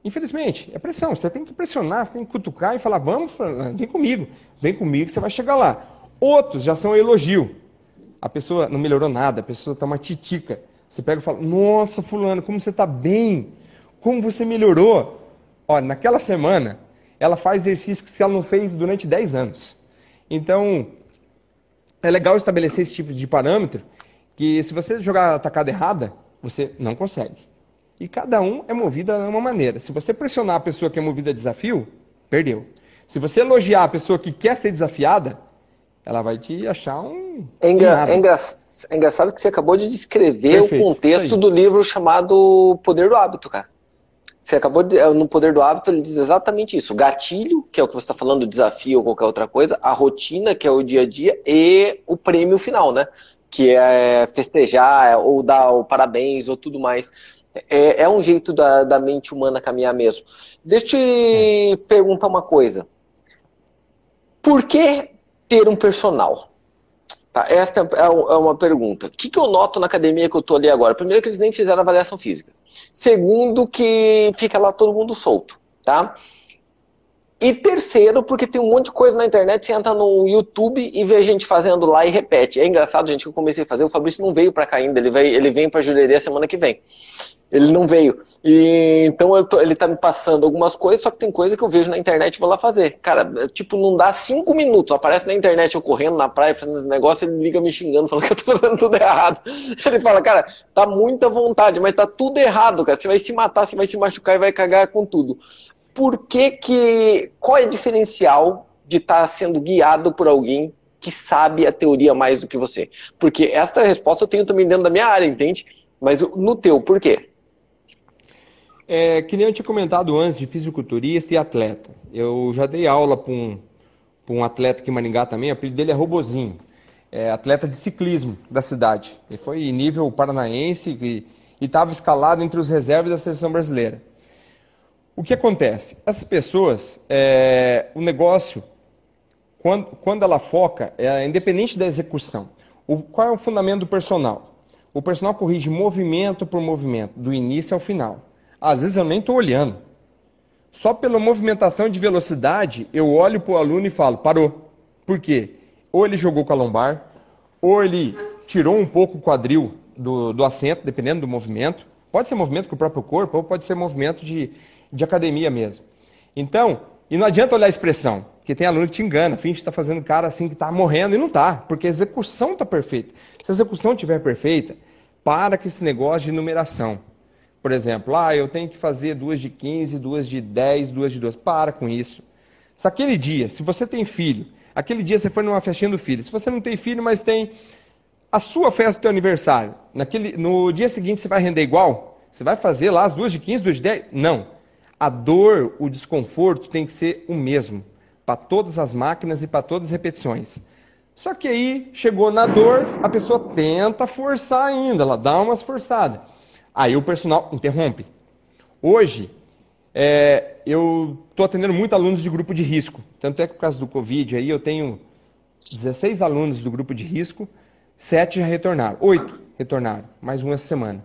Infelizmente, é pressão. Você tem que pressionar, você tem que cutucar e falar: vamos, vem comigo, vem comigo que você vai chegar lá. Outros já são elogio. A pessoa não melhorou nada, a pessoa está uma titica. Você pega e fala: Nossa, Fulano, como você está bem, como você melhorou. Olha, naquela semana, ela faz exercícios que ela não fez durante 10 anos. Então, é legal estabelecer esse tipo de parâmetro, que se você jogar a tacada errada, você não consegue. E cada um é movido de uma maneira. Se você pressionar a pessoa que é movida a desafio, perdeu. Se você elogiar a pessoa que quer ser desafiada, ela vai te achar um. É, engra... é, engra... é engraçado que você acabou de descrever Perfeito. o contexto do livro chamado Poder do Hábito, cara. Você acabou de. No Poder do Hábito, ele diz exatamente isso. O gatilho, que é o que você está falando, desafio ou qualquer outra coisa, a rotina, que é o dia a dia, e o prêmio final, né? Que é festejar, ou dar o parabéns, ou tudo mais. É, é um jeito da, da mente humana caminhar mesmo. Deixa eu te perguntar uma coisa. Por que ter um personal? Tá, essa é, é uma pergunta. O que, que eu noto na academia que eu estou ali agora? Primeiro, que eles nem fizeram avaliação física. Segundo, que fica lá todo mundo solto. Tá? E terceiro, porque tem um monte de coisa na internet, você entra no YouTube e vê gente fazendo lá e repete. É engraçado, gente, que eu comecei a fazer, o Fabrício não veio para cá ainda, ele, veio, ele vem para Jurerê semana que vem. Ele não veio. E, então tô, ele tá me passando algumas coisas, só que tem coisa que eu vejo na internet e vou lá fazer. Cara, é, tipo, não dá cinco minutos. Aparece na internet eu correndo na praia fazendo esse negócio, ele liga me xingando, falando que eu tô fazendo tudo errado. Ele fala, cara, tá muita vontade, mas tá tudo errado, cara. Você vai se matar, você vai se machucar e vai cagar com tudo. por que que. Qual é o diferencial de estar tá sendo guiado por alguém que sabe a teoria mais do que você? Porque esta resposta eu tenho também dentro da minha área, entende? Mas no teu, por quê? É, que nem eu tinha comentado antes de fisiculturista e atleta. Eu já dei aula para um, um atleta aqui em Maringá também, o apelido dele é Robozinho. É atleta de ciclismo da cidade. Ele foi nível paranaense e estava escalado entre os reservas da seleção brasileira. O que acontece? Essas pessoas, é, o negócio, quando, quando ela foca, é independente da execução. O, qual é o fundamento do personal? O personal corrige movimento por movimento, do início ao final. Às vezes eu nem estou olhando. Só pela movimentação de velocidade, eu olho para o aluno e falo, parou. Por quê? Ou ele jogou com a lombar, ou ele tirou um pouco o quadril do, do assento, dependendo do movimento. Pode ser movimento com o próprio corpo, ou pode ser movimento de, de academia mesmo. Então, e não adianta olhar a expressão, que tem aluno que te engana, finge que está fazendo cara assim que está morrendo e não está, porque a execução está perfeita. Se a execução estiver perfeita, para com esse negócio de numeração. Por exemplo, ah, eu tenho que fazer duas de 15, duas de 10, duas de 12. Para com isso. Se aquele dia, se você tem filho, aquele dia você foi numa festinha do filho, se você não tem filho, mas tem a sua festa do teu aniversário, naquele, no dia seguinte você vai render igual? Você vai fazer lá as duas de 15, duas de 10? Não. A dor, o desconforto tem que ser o mesmo para todas as máquinas e para todas as repetições. Só que aí chegou na dor, a pessoa tenta forçar ainda, ela dá umas forçadas. Aí o personal interrompe. Hoje, é, eu estou atendendo muito alunos de grupo de risco. Tanto é que por causa do Covid, aí eu tenho 16 alunos do grupo de risco, 7 já retornaram, 8 retornaram, mais um essa semana.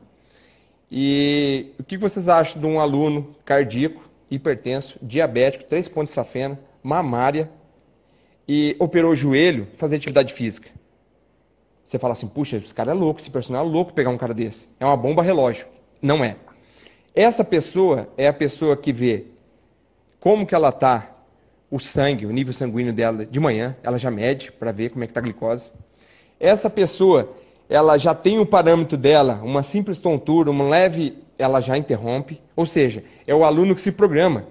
E o que vocês acham de um aluno cardíaco, hipertenso, diabético, 3 pontos de safena, mamária, e operou o joelho, fazer atividade física? Você fala assim, puxa, esse cara é louco, esse personal é louco pegar um cara desse. É uma bomba relógio. Não é. Essa pessoa é a pessoa que vê como que ela está, o sangue, o nível sanguíneo dela de manhã, ela já mede para ver como é que está a glicose. Essa pessoa, ela já tem o parâmetro dela, uma simples tontura, uma leve, ela já interrompe. Ou seja, é o aluno que se programa.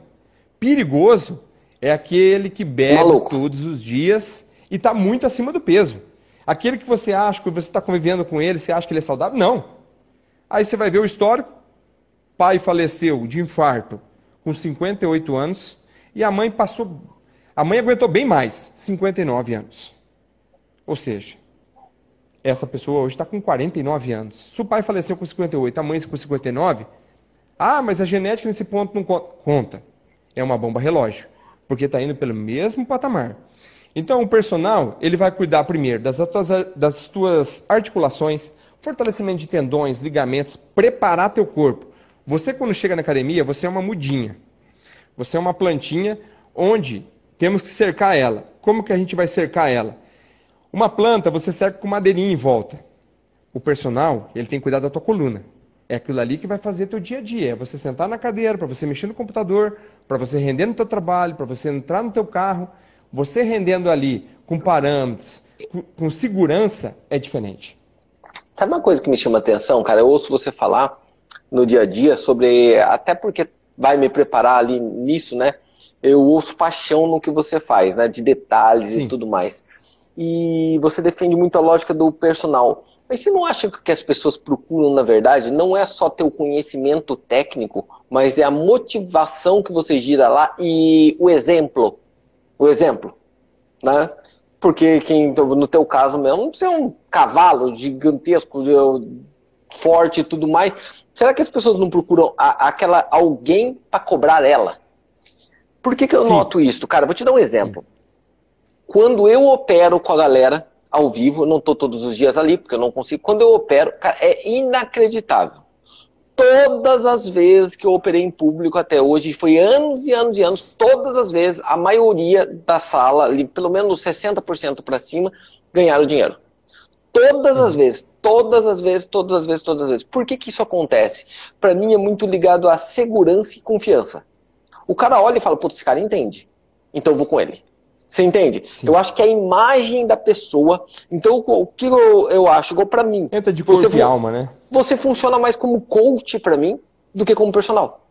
Perigoso é aquele que bebe Maluco. todos os dias e está muito acima do peso. Aquele que você acha que você está convivendo com ele, você acha que ele é saudável? Não. Aí você vai ver o histórico. Pai faleceu de infarto com 58 anos e a mãe passou. A mãe aguentou bem mais, 59 anos. Ou seja, essa pessoa hoje está com 49 anos. Se o pai faleceu com 58, a mãe com 59, ah, mas a genética nesse ponto não conta. É uma bomba relógio, porque está indo pelo mesmo patamar. Então, o personal, ele vai cuidar primeiro das tuas, das tuas articulações, fortalecimento de tendões, ligamentos, preparar teu corpo. Você, quando chega na academia, você é uma mudinha. Você é uma plantinha onde temos que cercar ela. Como que a gente vai cercar ela? Uma planta, você cerca com madeirinha em volta. O personal, ele tem que cuidar da tua coluna. É aquilo ali que vai fazer teu dia a dia. É você sentar na cadeira, para você mexer no computador, para você render no teu trabalho, para você entrar no teu carro. Você rendendo ali com parâmetros, com, com segurança, é diferente. Sabe uma coisa que me chama atenção, cara? Eu ouço você falar no dia a dia sobre. Até porque vai me preparar ali nisso, né? Eu ouço paixão no que você faz, né? De detalhes Sim. e tudo mais. E você defende muito a lógica do personal. Mas você não acha que o que as pessoas procuram, na verdade, não é só ter o conhecimento técnico, mas é a motivação que você gira lá e o exemplo? O exemplo, né? Porque quem, no teu caso mesmo, você é um cavalo gigantesco, forte e tudo mais. Será que as pessoas não procuram a, aquela alguém para cobrar ela? Por que, que eu Sim. noto isso? Cara, vou te dar um exemplo. Quando eu opero com a galera ao vivo, não estou todos os dias ali, porque eu não consigo. Quando eu opero, cara, é inacreditável todas as vezes que eu operei em público até hoje, foi anos e anos e anos, todas as vezes, a maioria da sala, ali, pelo menos 60% para cima, ganharam dinheiro. Todas as vezes, todas as vezes, todas as vezes, todas as vezes. Por que, que isso acontece? Para mim é muito ligado a segurança e confiança. O cara olha e fala, putz, esse cara entende. Então eu vou com ele. Você entende? Sim. Eu acho que é a imagem da pessoa. Então, o que eu, eu acho, igual pra mim. Entra de corpo e alma, né? Você funciona mais como coach para mim do que como personal.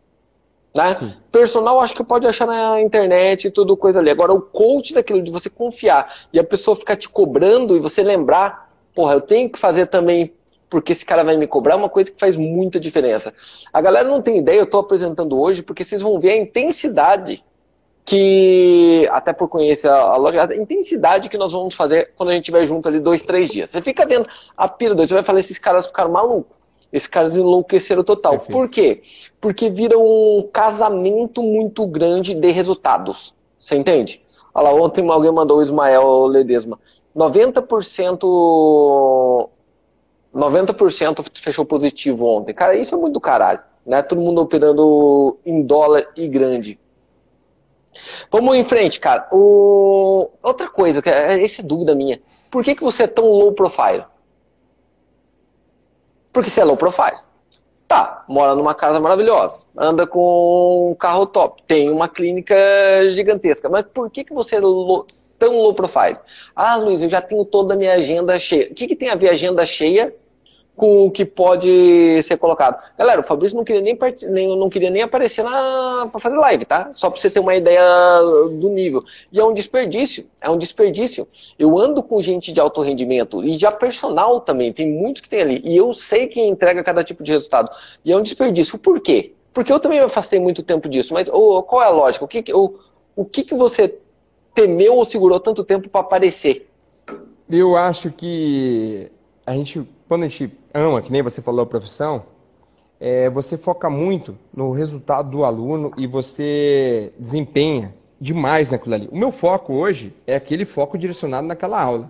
Né? Personal, acho que pode achar na internet e tudo coisa ali. Agora, o coach daquilo de você confiar e a pessoa ficar te cobrando e você lembrar, porra, eu tenho que fazer também porque esse cara vai me cobrar, é uma coisa que faz muita diferença. A galera não tem ideia, eu estou apresentando hoje, porque vocês vão ver a intensidade que, até por conhecer a, loja, a intensidade que nós vamos fazer quando a gente estiver junto ali dois, três dias. Você fica vendo a pira dois, você vai falar, esses caras ficaram malucos. Esses caras enlouqueceram total. Perfeito. Por quê? Porque vira um casamento muito grande de resultados. Você entende? Olha lá, ontem alguém mandou o Ismael Ledesma. 90% 90% fechou positivo ontem. Cara, isso é muito do caralho. Né? Todo mundo operando em dólar e grande. Vamos em frente, cara. O... Outra coisa, essa é dúvida minha. Por que, que você é tão low profile? Porque você é low profile. Tá, mora numa casa maravilhosa, anda com um carro top, tem uma clínica gigantesca, mas por que, que você é low, tão low profile? Ah, Luiz, eu já tenho toda a minha agenda cheia. O que, que tem a ver agenda cheia com o que pode ser colocado. Galera, o Fabrício não queria nem, nem não queria nem aparecer para fazer live, tá? Só para você ter uma ideia do nível. E é um desperdício, é um desperdício. Eu ando com gente de alto rendimento e já personal também, tem muitos que tem ali. E eu sei quem entrega cada tipo de resultado. E é um desperdício. Por quê? Porque eu também me afastei muito tempo disso. Mas oh, qual é a lógica? O que, oh, o que, que você temeu ou segurou tanto tempo para aparecer? Eu acho que a gente, quando a gente ama, que nem você falou a profissão, é, você foca muito no resultado do aluno e você desempenha demais naquilo ali. O meu foco hoje é aquele foco direcionado naquela aula.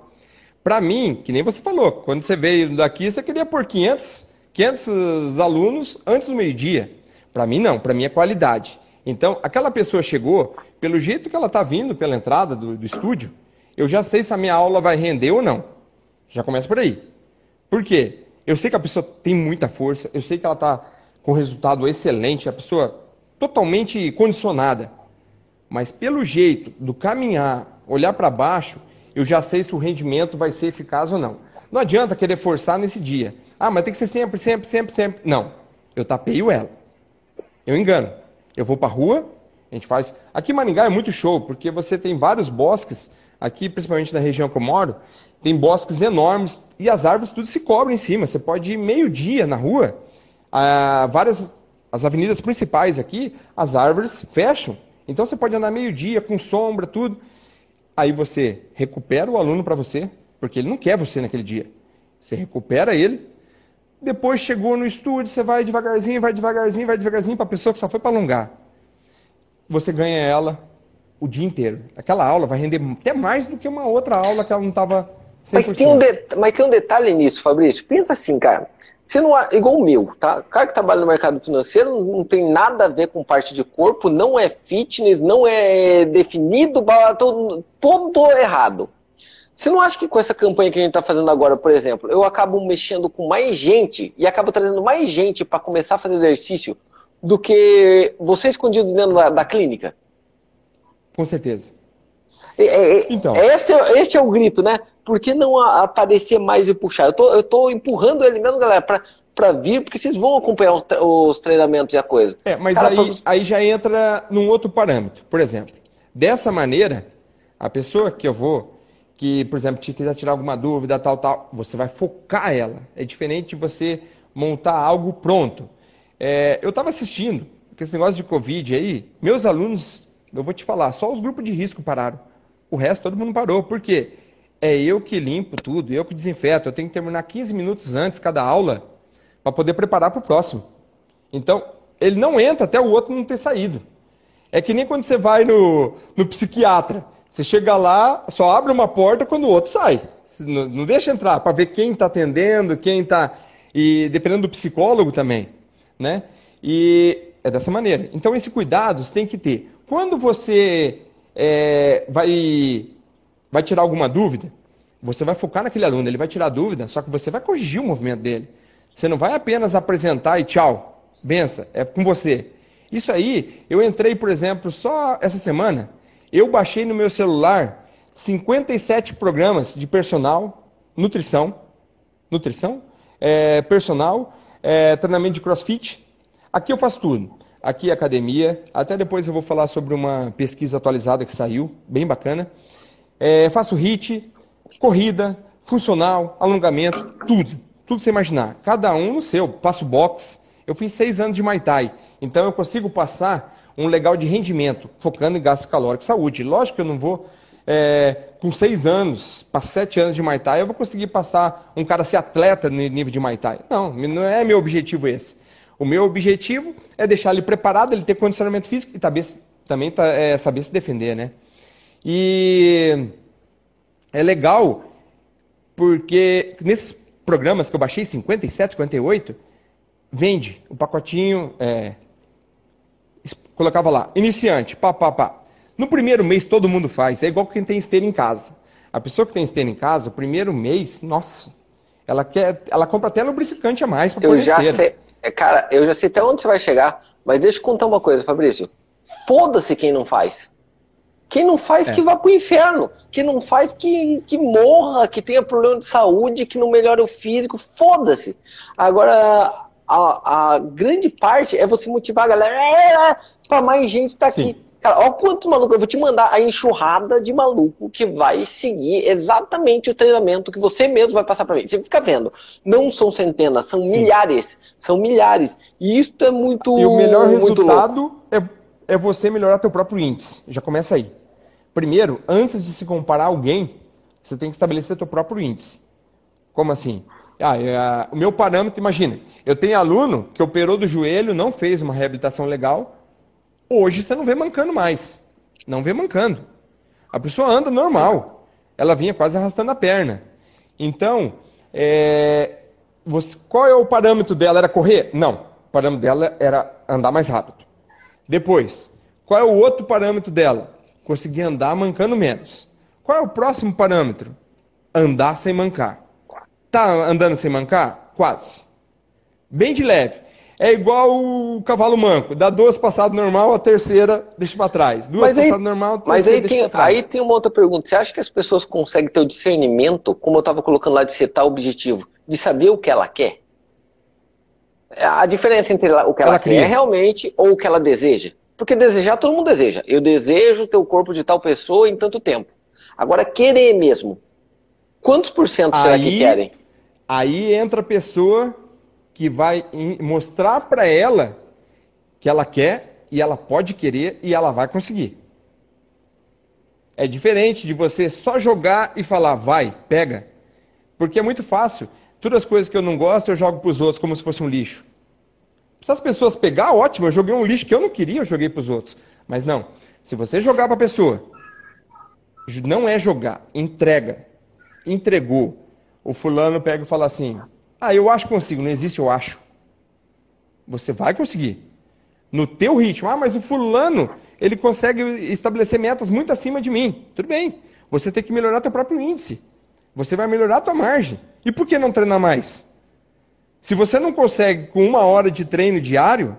Para mim, que nem você falou, quando você veio daqui, você queria por 500, 500 alunos antes do meio-dia. Para mim, não. Para mim é qualidade. Então, aquela pessoa chegou, pelo jeito que ela está vindo pela entrada do, do estúdio, eu já sei se a minha aula vai render ou não. Já começa por aí. Por quê? Eu sei que a pessoa tem muita força, eu sei que ela está com resultado excelente, a pessoa totalmente condicionada. Mas pelo jeito do caminhar, olhar para baixo, eu já sei se o rendimento vai ser eficaz ou não. Não adianta querer forçar nesse dia. Ah, mas tem que ser sempre, sempre, sempre, sempre. Não. Eu tapeio ela. Eu engano. Eu vou para a rua, a gente faz. Aqui em Maringá é muito show, porque você tem vários bosques, aqui principalmente na região que eu moro, tem bosques enormes e as árvores tudo se cobrem em cima. Você pode ir meio-dia na rua, ah, várias as avenidas principais aqui, as árvores fecham. Então você pode andar meio-dia com sombra, tudo. Aí você recupera o aluno para você, porque ele não quer você naquele dia. Você recupera ele. Depois chegou no estúdio, você vai devagarzinho, vai devagarzinho, vai devagarzinho para a pessoa que só foi para alongar. Você ganha ela o dia inteiro. Aquela aula vai render até mais do que uma outra aula que ela não estava mas tem, um de... mas tem um detalhe nisso, Fabrício. Pensa assim, cara. Você não igual o meu, tá? O cara que trabalha no mercado financeiro não tem nada a ver com parte de corpo, não é fitness, não é definido, todo, todo errado. Você não acha que com essa campanha que a gente está fazendo agora, por exemplo, eu acabo mexendo com mais gente e acabo trazendo mais gente para começar a fazer exercício do que você escondido dentro da, da clínica? Com certeza. É, é, então. Este, é, este é o grito, né? Por que não aparecer mais e puxar? Eu tô, eu tô empurrando ele mesmo, galera, para vir, porque vocês vão acompanhar os, os, treinamentos e a coisa. É, mas Cara, aí, todos... aí já entra num outro parâmetro. Por exemplo, dessa maneira, a pessoa que eu vou, que, por exemplo, te quiser tirar alguma dúvida, tal, tal, você vai focar ela. É diferente de você montar algo pronto. É, eu estava assistindo, esse negócio de Covid aí, meus alunos, eu vou te falar, só os grupos de risco pararam. O resto todo mundo parou. Por quê? É eu que limpo tudo, eu que desinfeto. Eu tenho que terminar 15 minutos antes cada aula para poder preparar para o próximo. Então, ele não entra até o outro não ter saído. É que nem quando você vai no, no psiquiatra. Você chega lá, só abre uma porta quando o outro sai. Não, não deixa entrar para ver quem está atendendo, quem está. E dependendo do psicólogo também. Né? E é dessa maneira. Então, esse cuidado você tem que ter. Quando você é, vai vai tirar alguma dúvida, você vai focar naquele aluno, ele vai tirar dúvida, só que você vai corrigir o movimento dele. Você não vai apenas apresentar e tchau, benção, é com você. Isso aí, eu entrei, por exemplo, só essa semana, eu baixei no meu celular 57 programas de personal, nutrição, nutrição, é, personal, é, treinamento de crossfit. Aqui eu faço tudo. aqui a academia. Até depois eu vou falar sobre uma pesquisa atualizada que saiu, bem bacana. É, faço HIT, corrida, funcional, alongamento, tudo. Tudo você imaginar. Cada um no seu. Passo boxe. Eu fiz seis anos de Muay Thai. Então eu consigo passar um legal de rendimento, focando em gasto calórico e saúde. Lógico que eu não vou, é, com seis anos, para sete anos de Muay Thai, eu vou conseguir passar um cara ser atleta no nível de Muay Thai. Não, não é meu objetivo esse. O meu objetivo é deixar ele preparado, ele ter condicionamento físico e também tá, é, saber se defender, né? E é legal porque nesses programas que eu baixei, 57, 58, vende o pacotinho, é, colocava lá, iniciante, pá, pá, pá. No primeiro mês todo mundo faz, é igual quem tem esteira em casa. A pessoa que tem esteira em casa, o primeiro mês, nossa, ela quer, ela compra até lubrificante a mais para Eu já esteira. sei, é, cara, eu já sei até onde você vai chegar, mas deixa eu contar uma coisa, Fabrício. Foda-se quem não faz. Quem não faz é. que vá pro inferno. Quem não faz que, que morra, que tenha problema de saúde, que não melhore o físico. Foda-se. Agora, a, a, grande parte é você motivar a galera é, é para mais gente tá aqui. Cara, olha quantos malucos. Eu vou te mandar a enxurrada de maluco que vai seguir exatamente o treinamento que você mesmo vai passar para mim. Você fica vendo. Não são centenas, são Sim. milhares. São milhares. E isso é muito. E o melhor resultado é, é você melhorar teu próprio índice. Já começa aí. Primeiro, antes de se comparar a alguém, você tem que estabelecer teu próprio índice. Como assim? Ah, é, o meu parâmetro, imagina, eu tenho aluno que operou do joelho, não fez uma reabilitação legal, hoje você não vê mancando mais. Não vê mancando. A pessoa anda normal. Ela vinha quase arrastando a perna. Então, é, você, qual é o parâmetro dela? Era correr? Não. O parâmetro dela era andar mais rápido. Depois, qual é o outro parâmetro dela? Conseguir andar mancando menos. Qual é o próximo parâmetro? Andar sem mancar. Tá andando sem mancar? Quase. Bem de leve. É igual o cavalo manco. Dá duas passadas normal, a terceira deixa para trás. Duas mas passadas aí, normal, a terceira Mas aí tem, aí tem uma outra pergunta. Você acha que as pessoas conseguem ter o discernimento, como eu estava colocando lá, de setar o objetivo, de saber o que ela quer? A diferença entre o que ela, ela quer cria. realmente ou o que ela deseja. Porque desejar, todo mundo deseja. Eu desejo ter o corpo de tal pessoa em tanto tempo. Agora, querer mesmo. Quantos por cento será que querem? Aí entra a pessoa que vai mostrar para ela que ela quer e ela pode querer e ela vai conseguir. É diferente de você só jogar e falar, vai, pega. Porque é muito fácil. Todas as coisas que eu não gosto, eu jogo para os outros como se fosse um lixo. Se as pessoas pegar, ótimo, eu joguei um lixo que eu não queria, eu joguei para os outros. Mas não. Se você jogar para a pessoa, não é jogar, entrega. Entregou, o fulano pega e fala assim: Ah, eu acho que consigo, não existe eu acho. Você vai conseguir. No teu ritmo. Ah, mas o fulano, ele consegue estabelecer metas muito acima de mim. Tudo bem. Você tem que melhorar teu próprio índice. Você vai melhorar tua margem. E por que não treinar mais? Se você não consegue com uma hora de treino diário,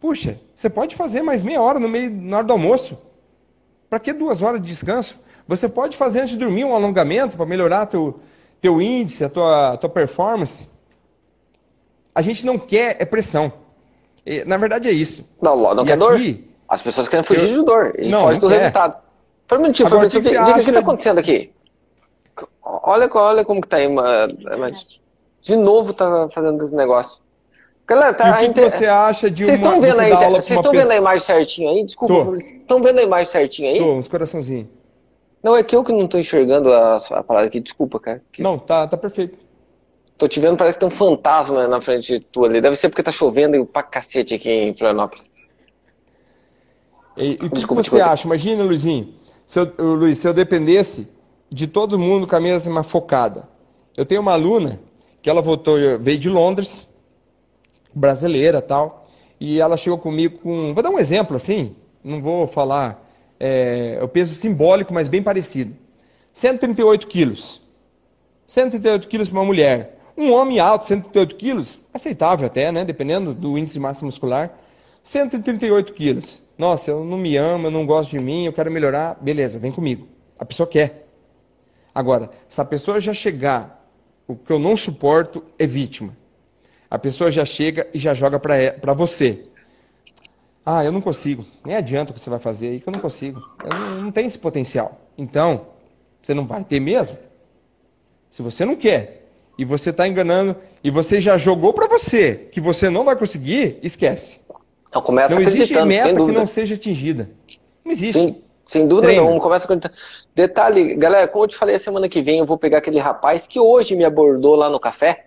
puxa, você pode fazer mais meia hora no meio na hora do almoço. Para que duas horas de descanso? Você pode fazer antes de dormir um alongamento para melhorar teu, teu índice, a tua, tua performance. A gente não quer é pressão. E, na verdade é isso. Não, não e quer aqui, dor. As pessoas querem fugir eu... de dor. Eles não, fogem do quer. resultado. Por um minutinho, Agora, o que, está acontecendo aqui? Olha, olha como que tá aí. De novo tá fazendo esse negócio. Galera, tá, o que, inter... você acha de vocês uma estão vendo aí, Vocês estão vendo a imagem certinho aí? Desculpa, estão vendo a imagem certinho aí? Tô, uns coraçãozinhos. Não, é que eu que não tô enxergando a, a parada aqui, desculpa, cara. Que... Não, tá, tá perfeito. Tô te vendo, parece que tem um fantasma na frente de tu ali. Deve ser porque tá chovendo e pra cacete aqui em Florianópolis. E, e o que você acha? Imagina, Luizinho, se eu, Luiz, se eu dependesse de todo mundo com a mesma focada. Eu tenho uma aluna que ela voltou, veio de Londres, brasileira tal, e ela chegou comigo com. Vou dar um exemplo assim, não vou falar é, o peso simbólico, mas bem parecido. 138 quilos. 138 quilos para uma mulher. Um homem alto, 138 quilos, aceitável até, né? Dependendo do índice de massa muscular. 138 quilos. Nossa, eu não me amo, eu não gosto de mim, eu quero melhorar. Beleza, vem comigo. A pessoa quer. Agora, se a pessoa já chegar, o que eu não suporto é vítima. A pessoa já chega e já joga para você. Ah, eu não consigo. Nem adianta o que você vai fazer aí, que eu não consigo. Eu não, não tenho esse potencial. Então, você não vai ter mesmo. Se você não quer e você está enganando e você já jogou para você que você não vai conseguir, esquece. Então começa não existe meta que não seja atingida. Não existe. Sim, sem dúvida Treino. não. Começa com detalhe, galera. Como eu te falei, a semana que vem eu vou pegar aquele rapaz que hoje me abordou lá no café.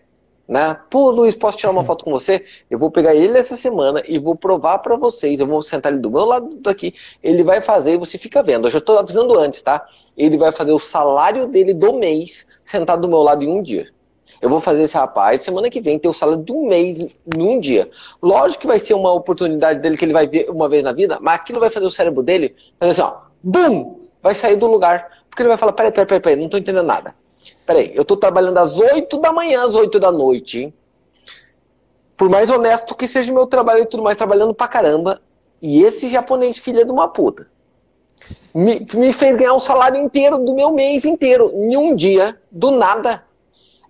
Né? Pô, Luiz, posso tirar uma foto com você? Eu vou pegar ele essa semana e vou provar para vocês. Eu vou sentar ele do meu lado daqui. Ele vai fazer e você fica vendo. Eu já estou avisando antes, tá? Ele vai fazer o salário dele do mês sentado do meu lado em um dia. Eu vou fazer esse rapaz semana que vem ter o salário de um mês num dia. Lógico que vai ser uma oportunidade dele que ele vai ver uma vez na vida, mas aquilo vai fazer o cérebro dele fazer assim, ó, bum, vai sair do lugar. Porque ele vai falar, peraí, peraí, peraí, peraí não tô entendendo nada. Peraí, eu tô trabalhando às 8 da manhã, às 8 da noite? Por mais honesto que seja o meu trabalho e tudo mais, trabalhando pra caramba. E esse japonês, filha de uma puta, me, me fez ganhar um salário inteiro do meu mês inteiro, em um dia, do nada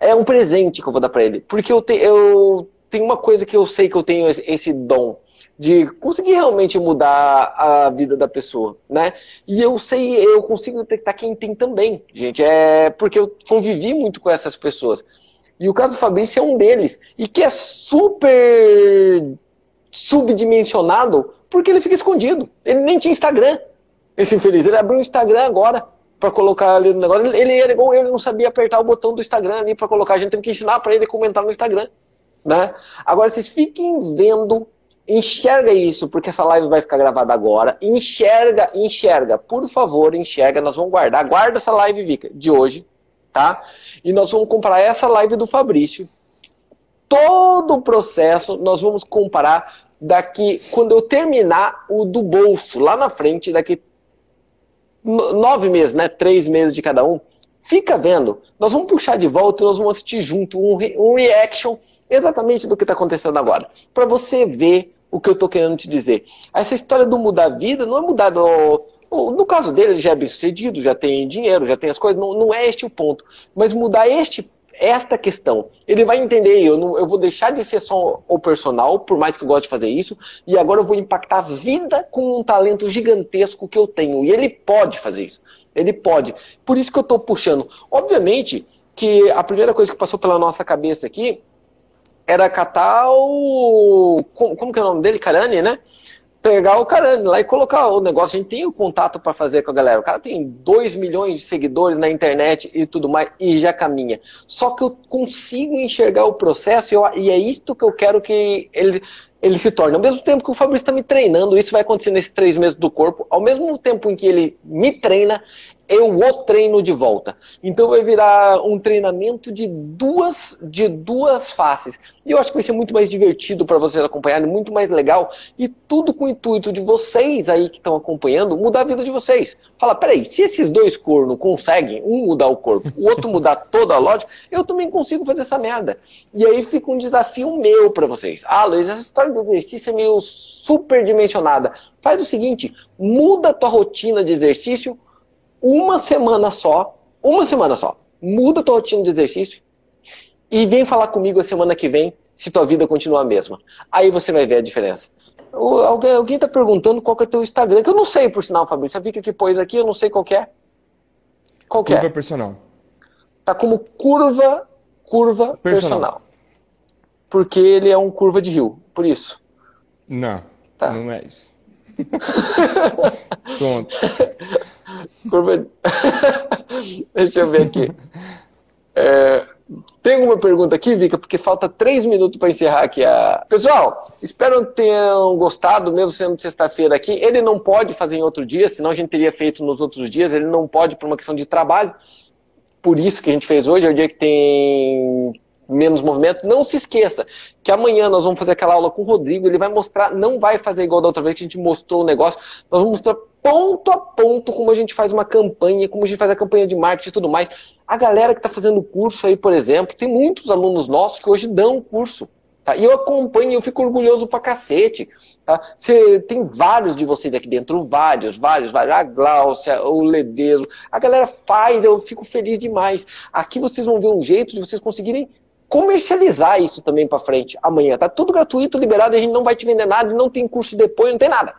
é um presente que eu vou dar para ele. Porque eu, te, eu tenho uma coisa que eu sei que eu tenho esse, esse dom de conseguir realmente mudar a vida da pessoa, né? E eu sei, eu consigo detectar quem tem também, gente. É porque eu convivi muito com essas pessoas. E o caso do Fabrício é um deles. E que é super subdimensionado porque ele fica escondido. Ele nem tinha Instagram, esse infeliz. Ele abriu o Instagram agora para colocar ali no negócio. Ele era igual ele não sabia apertar o botão do Instagram ali para colocar. A gente tem que ensinar para ele comentar no Instagram. Né? Agora, vocês fiquem vendo, enxerga isso, porque essa live vai ficar gravada agora. Enxerga, enxerga, por favor, enxerga. Nós vamos guardar, guarda essa live, Vika, de hoje, tá? E nós vamos comparar essa live do Fabrício. Todo o processo nós vamos comparar daqui, quando eu terminar o do bolso, lá na frente, daqui nove meses, né? Três meses de cada um. Fica vendo. Nós vamos puxar de volta e nós vamos assistir junto um, re um reaction exatamente do que está acontecendo agora. Para você ver o que eu estou querendo te dizer. Essa história do mudar a vida não é mudar do. No caso dele, ele já é bem sucedido, já tem dinheiro, já tem as coisas, não, não é este o ponto. Mas mudar este esta questão. Ele vai entender, eu, não, eu vou deixar de ser só o personal, por mais que eu goste de fazer isso, e agora eu vou impactar a vida com um talento gigantesco que eu tenho. E ele pode fazer isso. Ele pode. Por isso que eu estou puxando. Obviamente que a primeira coisa que passou pela nossa cabeça aqui era catar o. Como, como que é o nome dele? Karani, né? pegar o cara lá e colocar o negócio. A gente tem o contato para fazer com a galera. O cara tem 2 milhões de seguidores na internet e tudo mais e já caminha. Só que eu consigo enxergar o processo e, eu, e é isto que eu quero que ele, ele se torne. Ao mesmo tempo que o Fabrício está me treinando, isso vai acontecer nesses três meses do corpo. Ao mesmo tempo em que ele me treina, eu o treino de volta. Então vai virar um treinamento de duas, de duas faces. E eu acho que vai ser muito mais divertido para vocês acompanharem, muito mais legal. E tudo com o intuito de vocês aí que estão acompanhando mudar a vida de vocês. Fala, peraí, se esses dois cornos conseguem, um mudar o corpo, o outro mudar toda a lógica, eu também consigo fazer essa merda. E aí fica um desafio meu para vocês. Ah, Luiz, essa história do exercício é meio superdimensionada. Faz o seguinte, muda a tua rotina de exercício uma semana só, uma semana só, muda tua rotina de exercício e vem falar comigo a semana que vem se tua vida continua a mesma. Aí você vai ver a diferença. alguém, alguém tá perguntando qual que é teu Instagram, que eu não sei, por sinal, Fabrício. Você fica que pôs aqui, eu não sei qual é. Qual curva é? personal. Tá como curva, curva personal. personal. Porque ele é um curva de rio, por isso. Não, tá. não é isso. Pronto. Curva... Deixa eu ver aqui. É... Tem alguma pergunta aqui, Vika? Porque falta três minutos para encerrar aqui a. Pessoal, espero que tenham gostado, mesmo sendo sexta-feira aqui. Ele não pode fazer em outro dia, senão a gente teria feito nos outros dias. Ele não pode por uma questão de trabalho. Por isso que a gente fez hoje, é o dia que tem menos movimento. Não se esqueça que amanhã nós vamos fazer aquela aula com o Rodrigo. Ele vai mostrar, não vai fazer igual da outra vez que a gente mostrou o negócio. Nós vamos mostrar ponto a ponto como a gente faz uma campanha, como a gente faz a campanha de marketing e tudo mais. A galera que está fazendo curso aí, por exemplo, tem muitos alunos nossos que hoje dão curso. Tá? E eu acompanho, eu fico orgulhoso pra cacete. Tá? Você, tem vários de vocês aqui dentro, vários, vários, vários. A Gláucia, o Ledeso. A galera faz, eu fico feliz demais. Aqui vocês vão ver um jeito de vocês conseguirem comercializar isso também para frente amanhã. Tá tudo gratuito, liberado, a gente não vai te vender nada, não tem curso depois, não tem nada.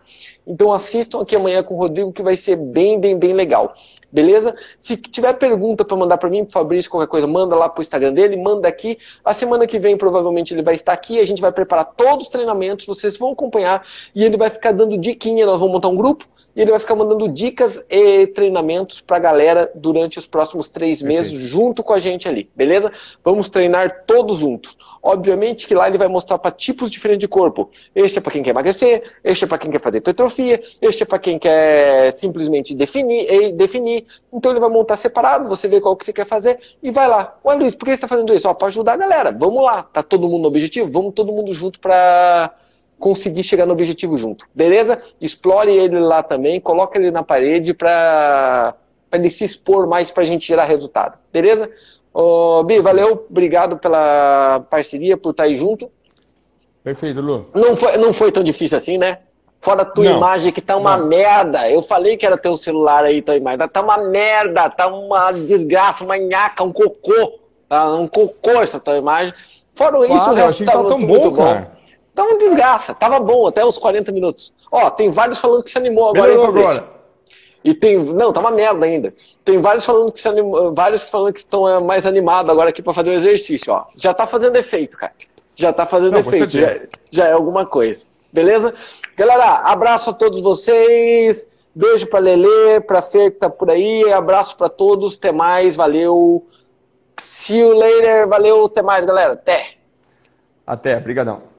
Então assistam aqui amanhã com o Rodrigo que vai ser bem, bem, bem legal. Beleza? Se tiver pergunta para mandar para mim, pro Fabrício, qualquer coisa, manda lá pro Instagram dele, manda aqui. A semana que vem, provavelmente, ele vai estar aqui. A gente vai preparar todos os treinamentos, vocês vão acompanhar e ele vai ficar dando diquinha. Nós vamos montar um grupo e ele vai ficar mandando dicas e treinamentos pra galera durante os próximos três meses, Perfeito. junto com a gente ali, beleza? Vamos treinar todos juntos. Obviamente que lá ele vai mostrar para tipos diferentes de corpo. Este é para quem quer emagrecer, este é para quem quer fazer hipertrofia, este é para quem quer simplesmente definir, definir. Então ele vai montar separado, você vê qual que você quer fazer e vai lá. Olha Luiz, por que você está fazendo isso? Para ajudar a galera. Vamos lá. Tá todo mundo no objetivo? Vamos todo mundo junto para conseguir chegar no objetivo junto. Beleza? Explore ele lá também, coloca ele na parede para ele se expor mais para a gente gerar resultado. Beleza? Ô, Bi, valeu, obrigado pela parceria, por estar aí junto. Perfeito, Lu. Não foi, não foi tão difícil assim, né? Fora a tua não, imagem que tá uma não. merda. Eu falei que era teu celular aí, tua imagem. Tá uma merda, tá uma desgraça, uma nhaca, um cocô. Tá um cocô essa tua imagem. Fora claro, isso, o resto tá, muito, bom, muito bom. Tá uma desgraça. Tava bom até os 40 minutos. Ó, tem vários falando que se animou agora. Melhorou agora. E tem. Não, tá uma merda ainda. Tem vários falando que, anim, vários falando que estão é, mais animados agora aqui para fazer o exercício, ó. Já tá fazendo efeito, cara. Já tá fazendo Não, efeito. Já, já é alguma coisa. Beleza? Galera, abraço a todos vocês. Beijo pra Lele, pra Fer que tá por aí. Abraço para todos. Até mais. Valeu. See you later. Valeu. Até mais, galera. Até. Até. Obrigadão.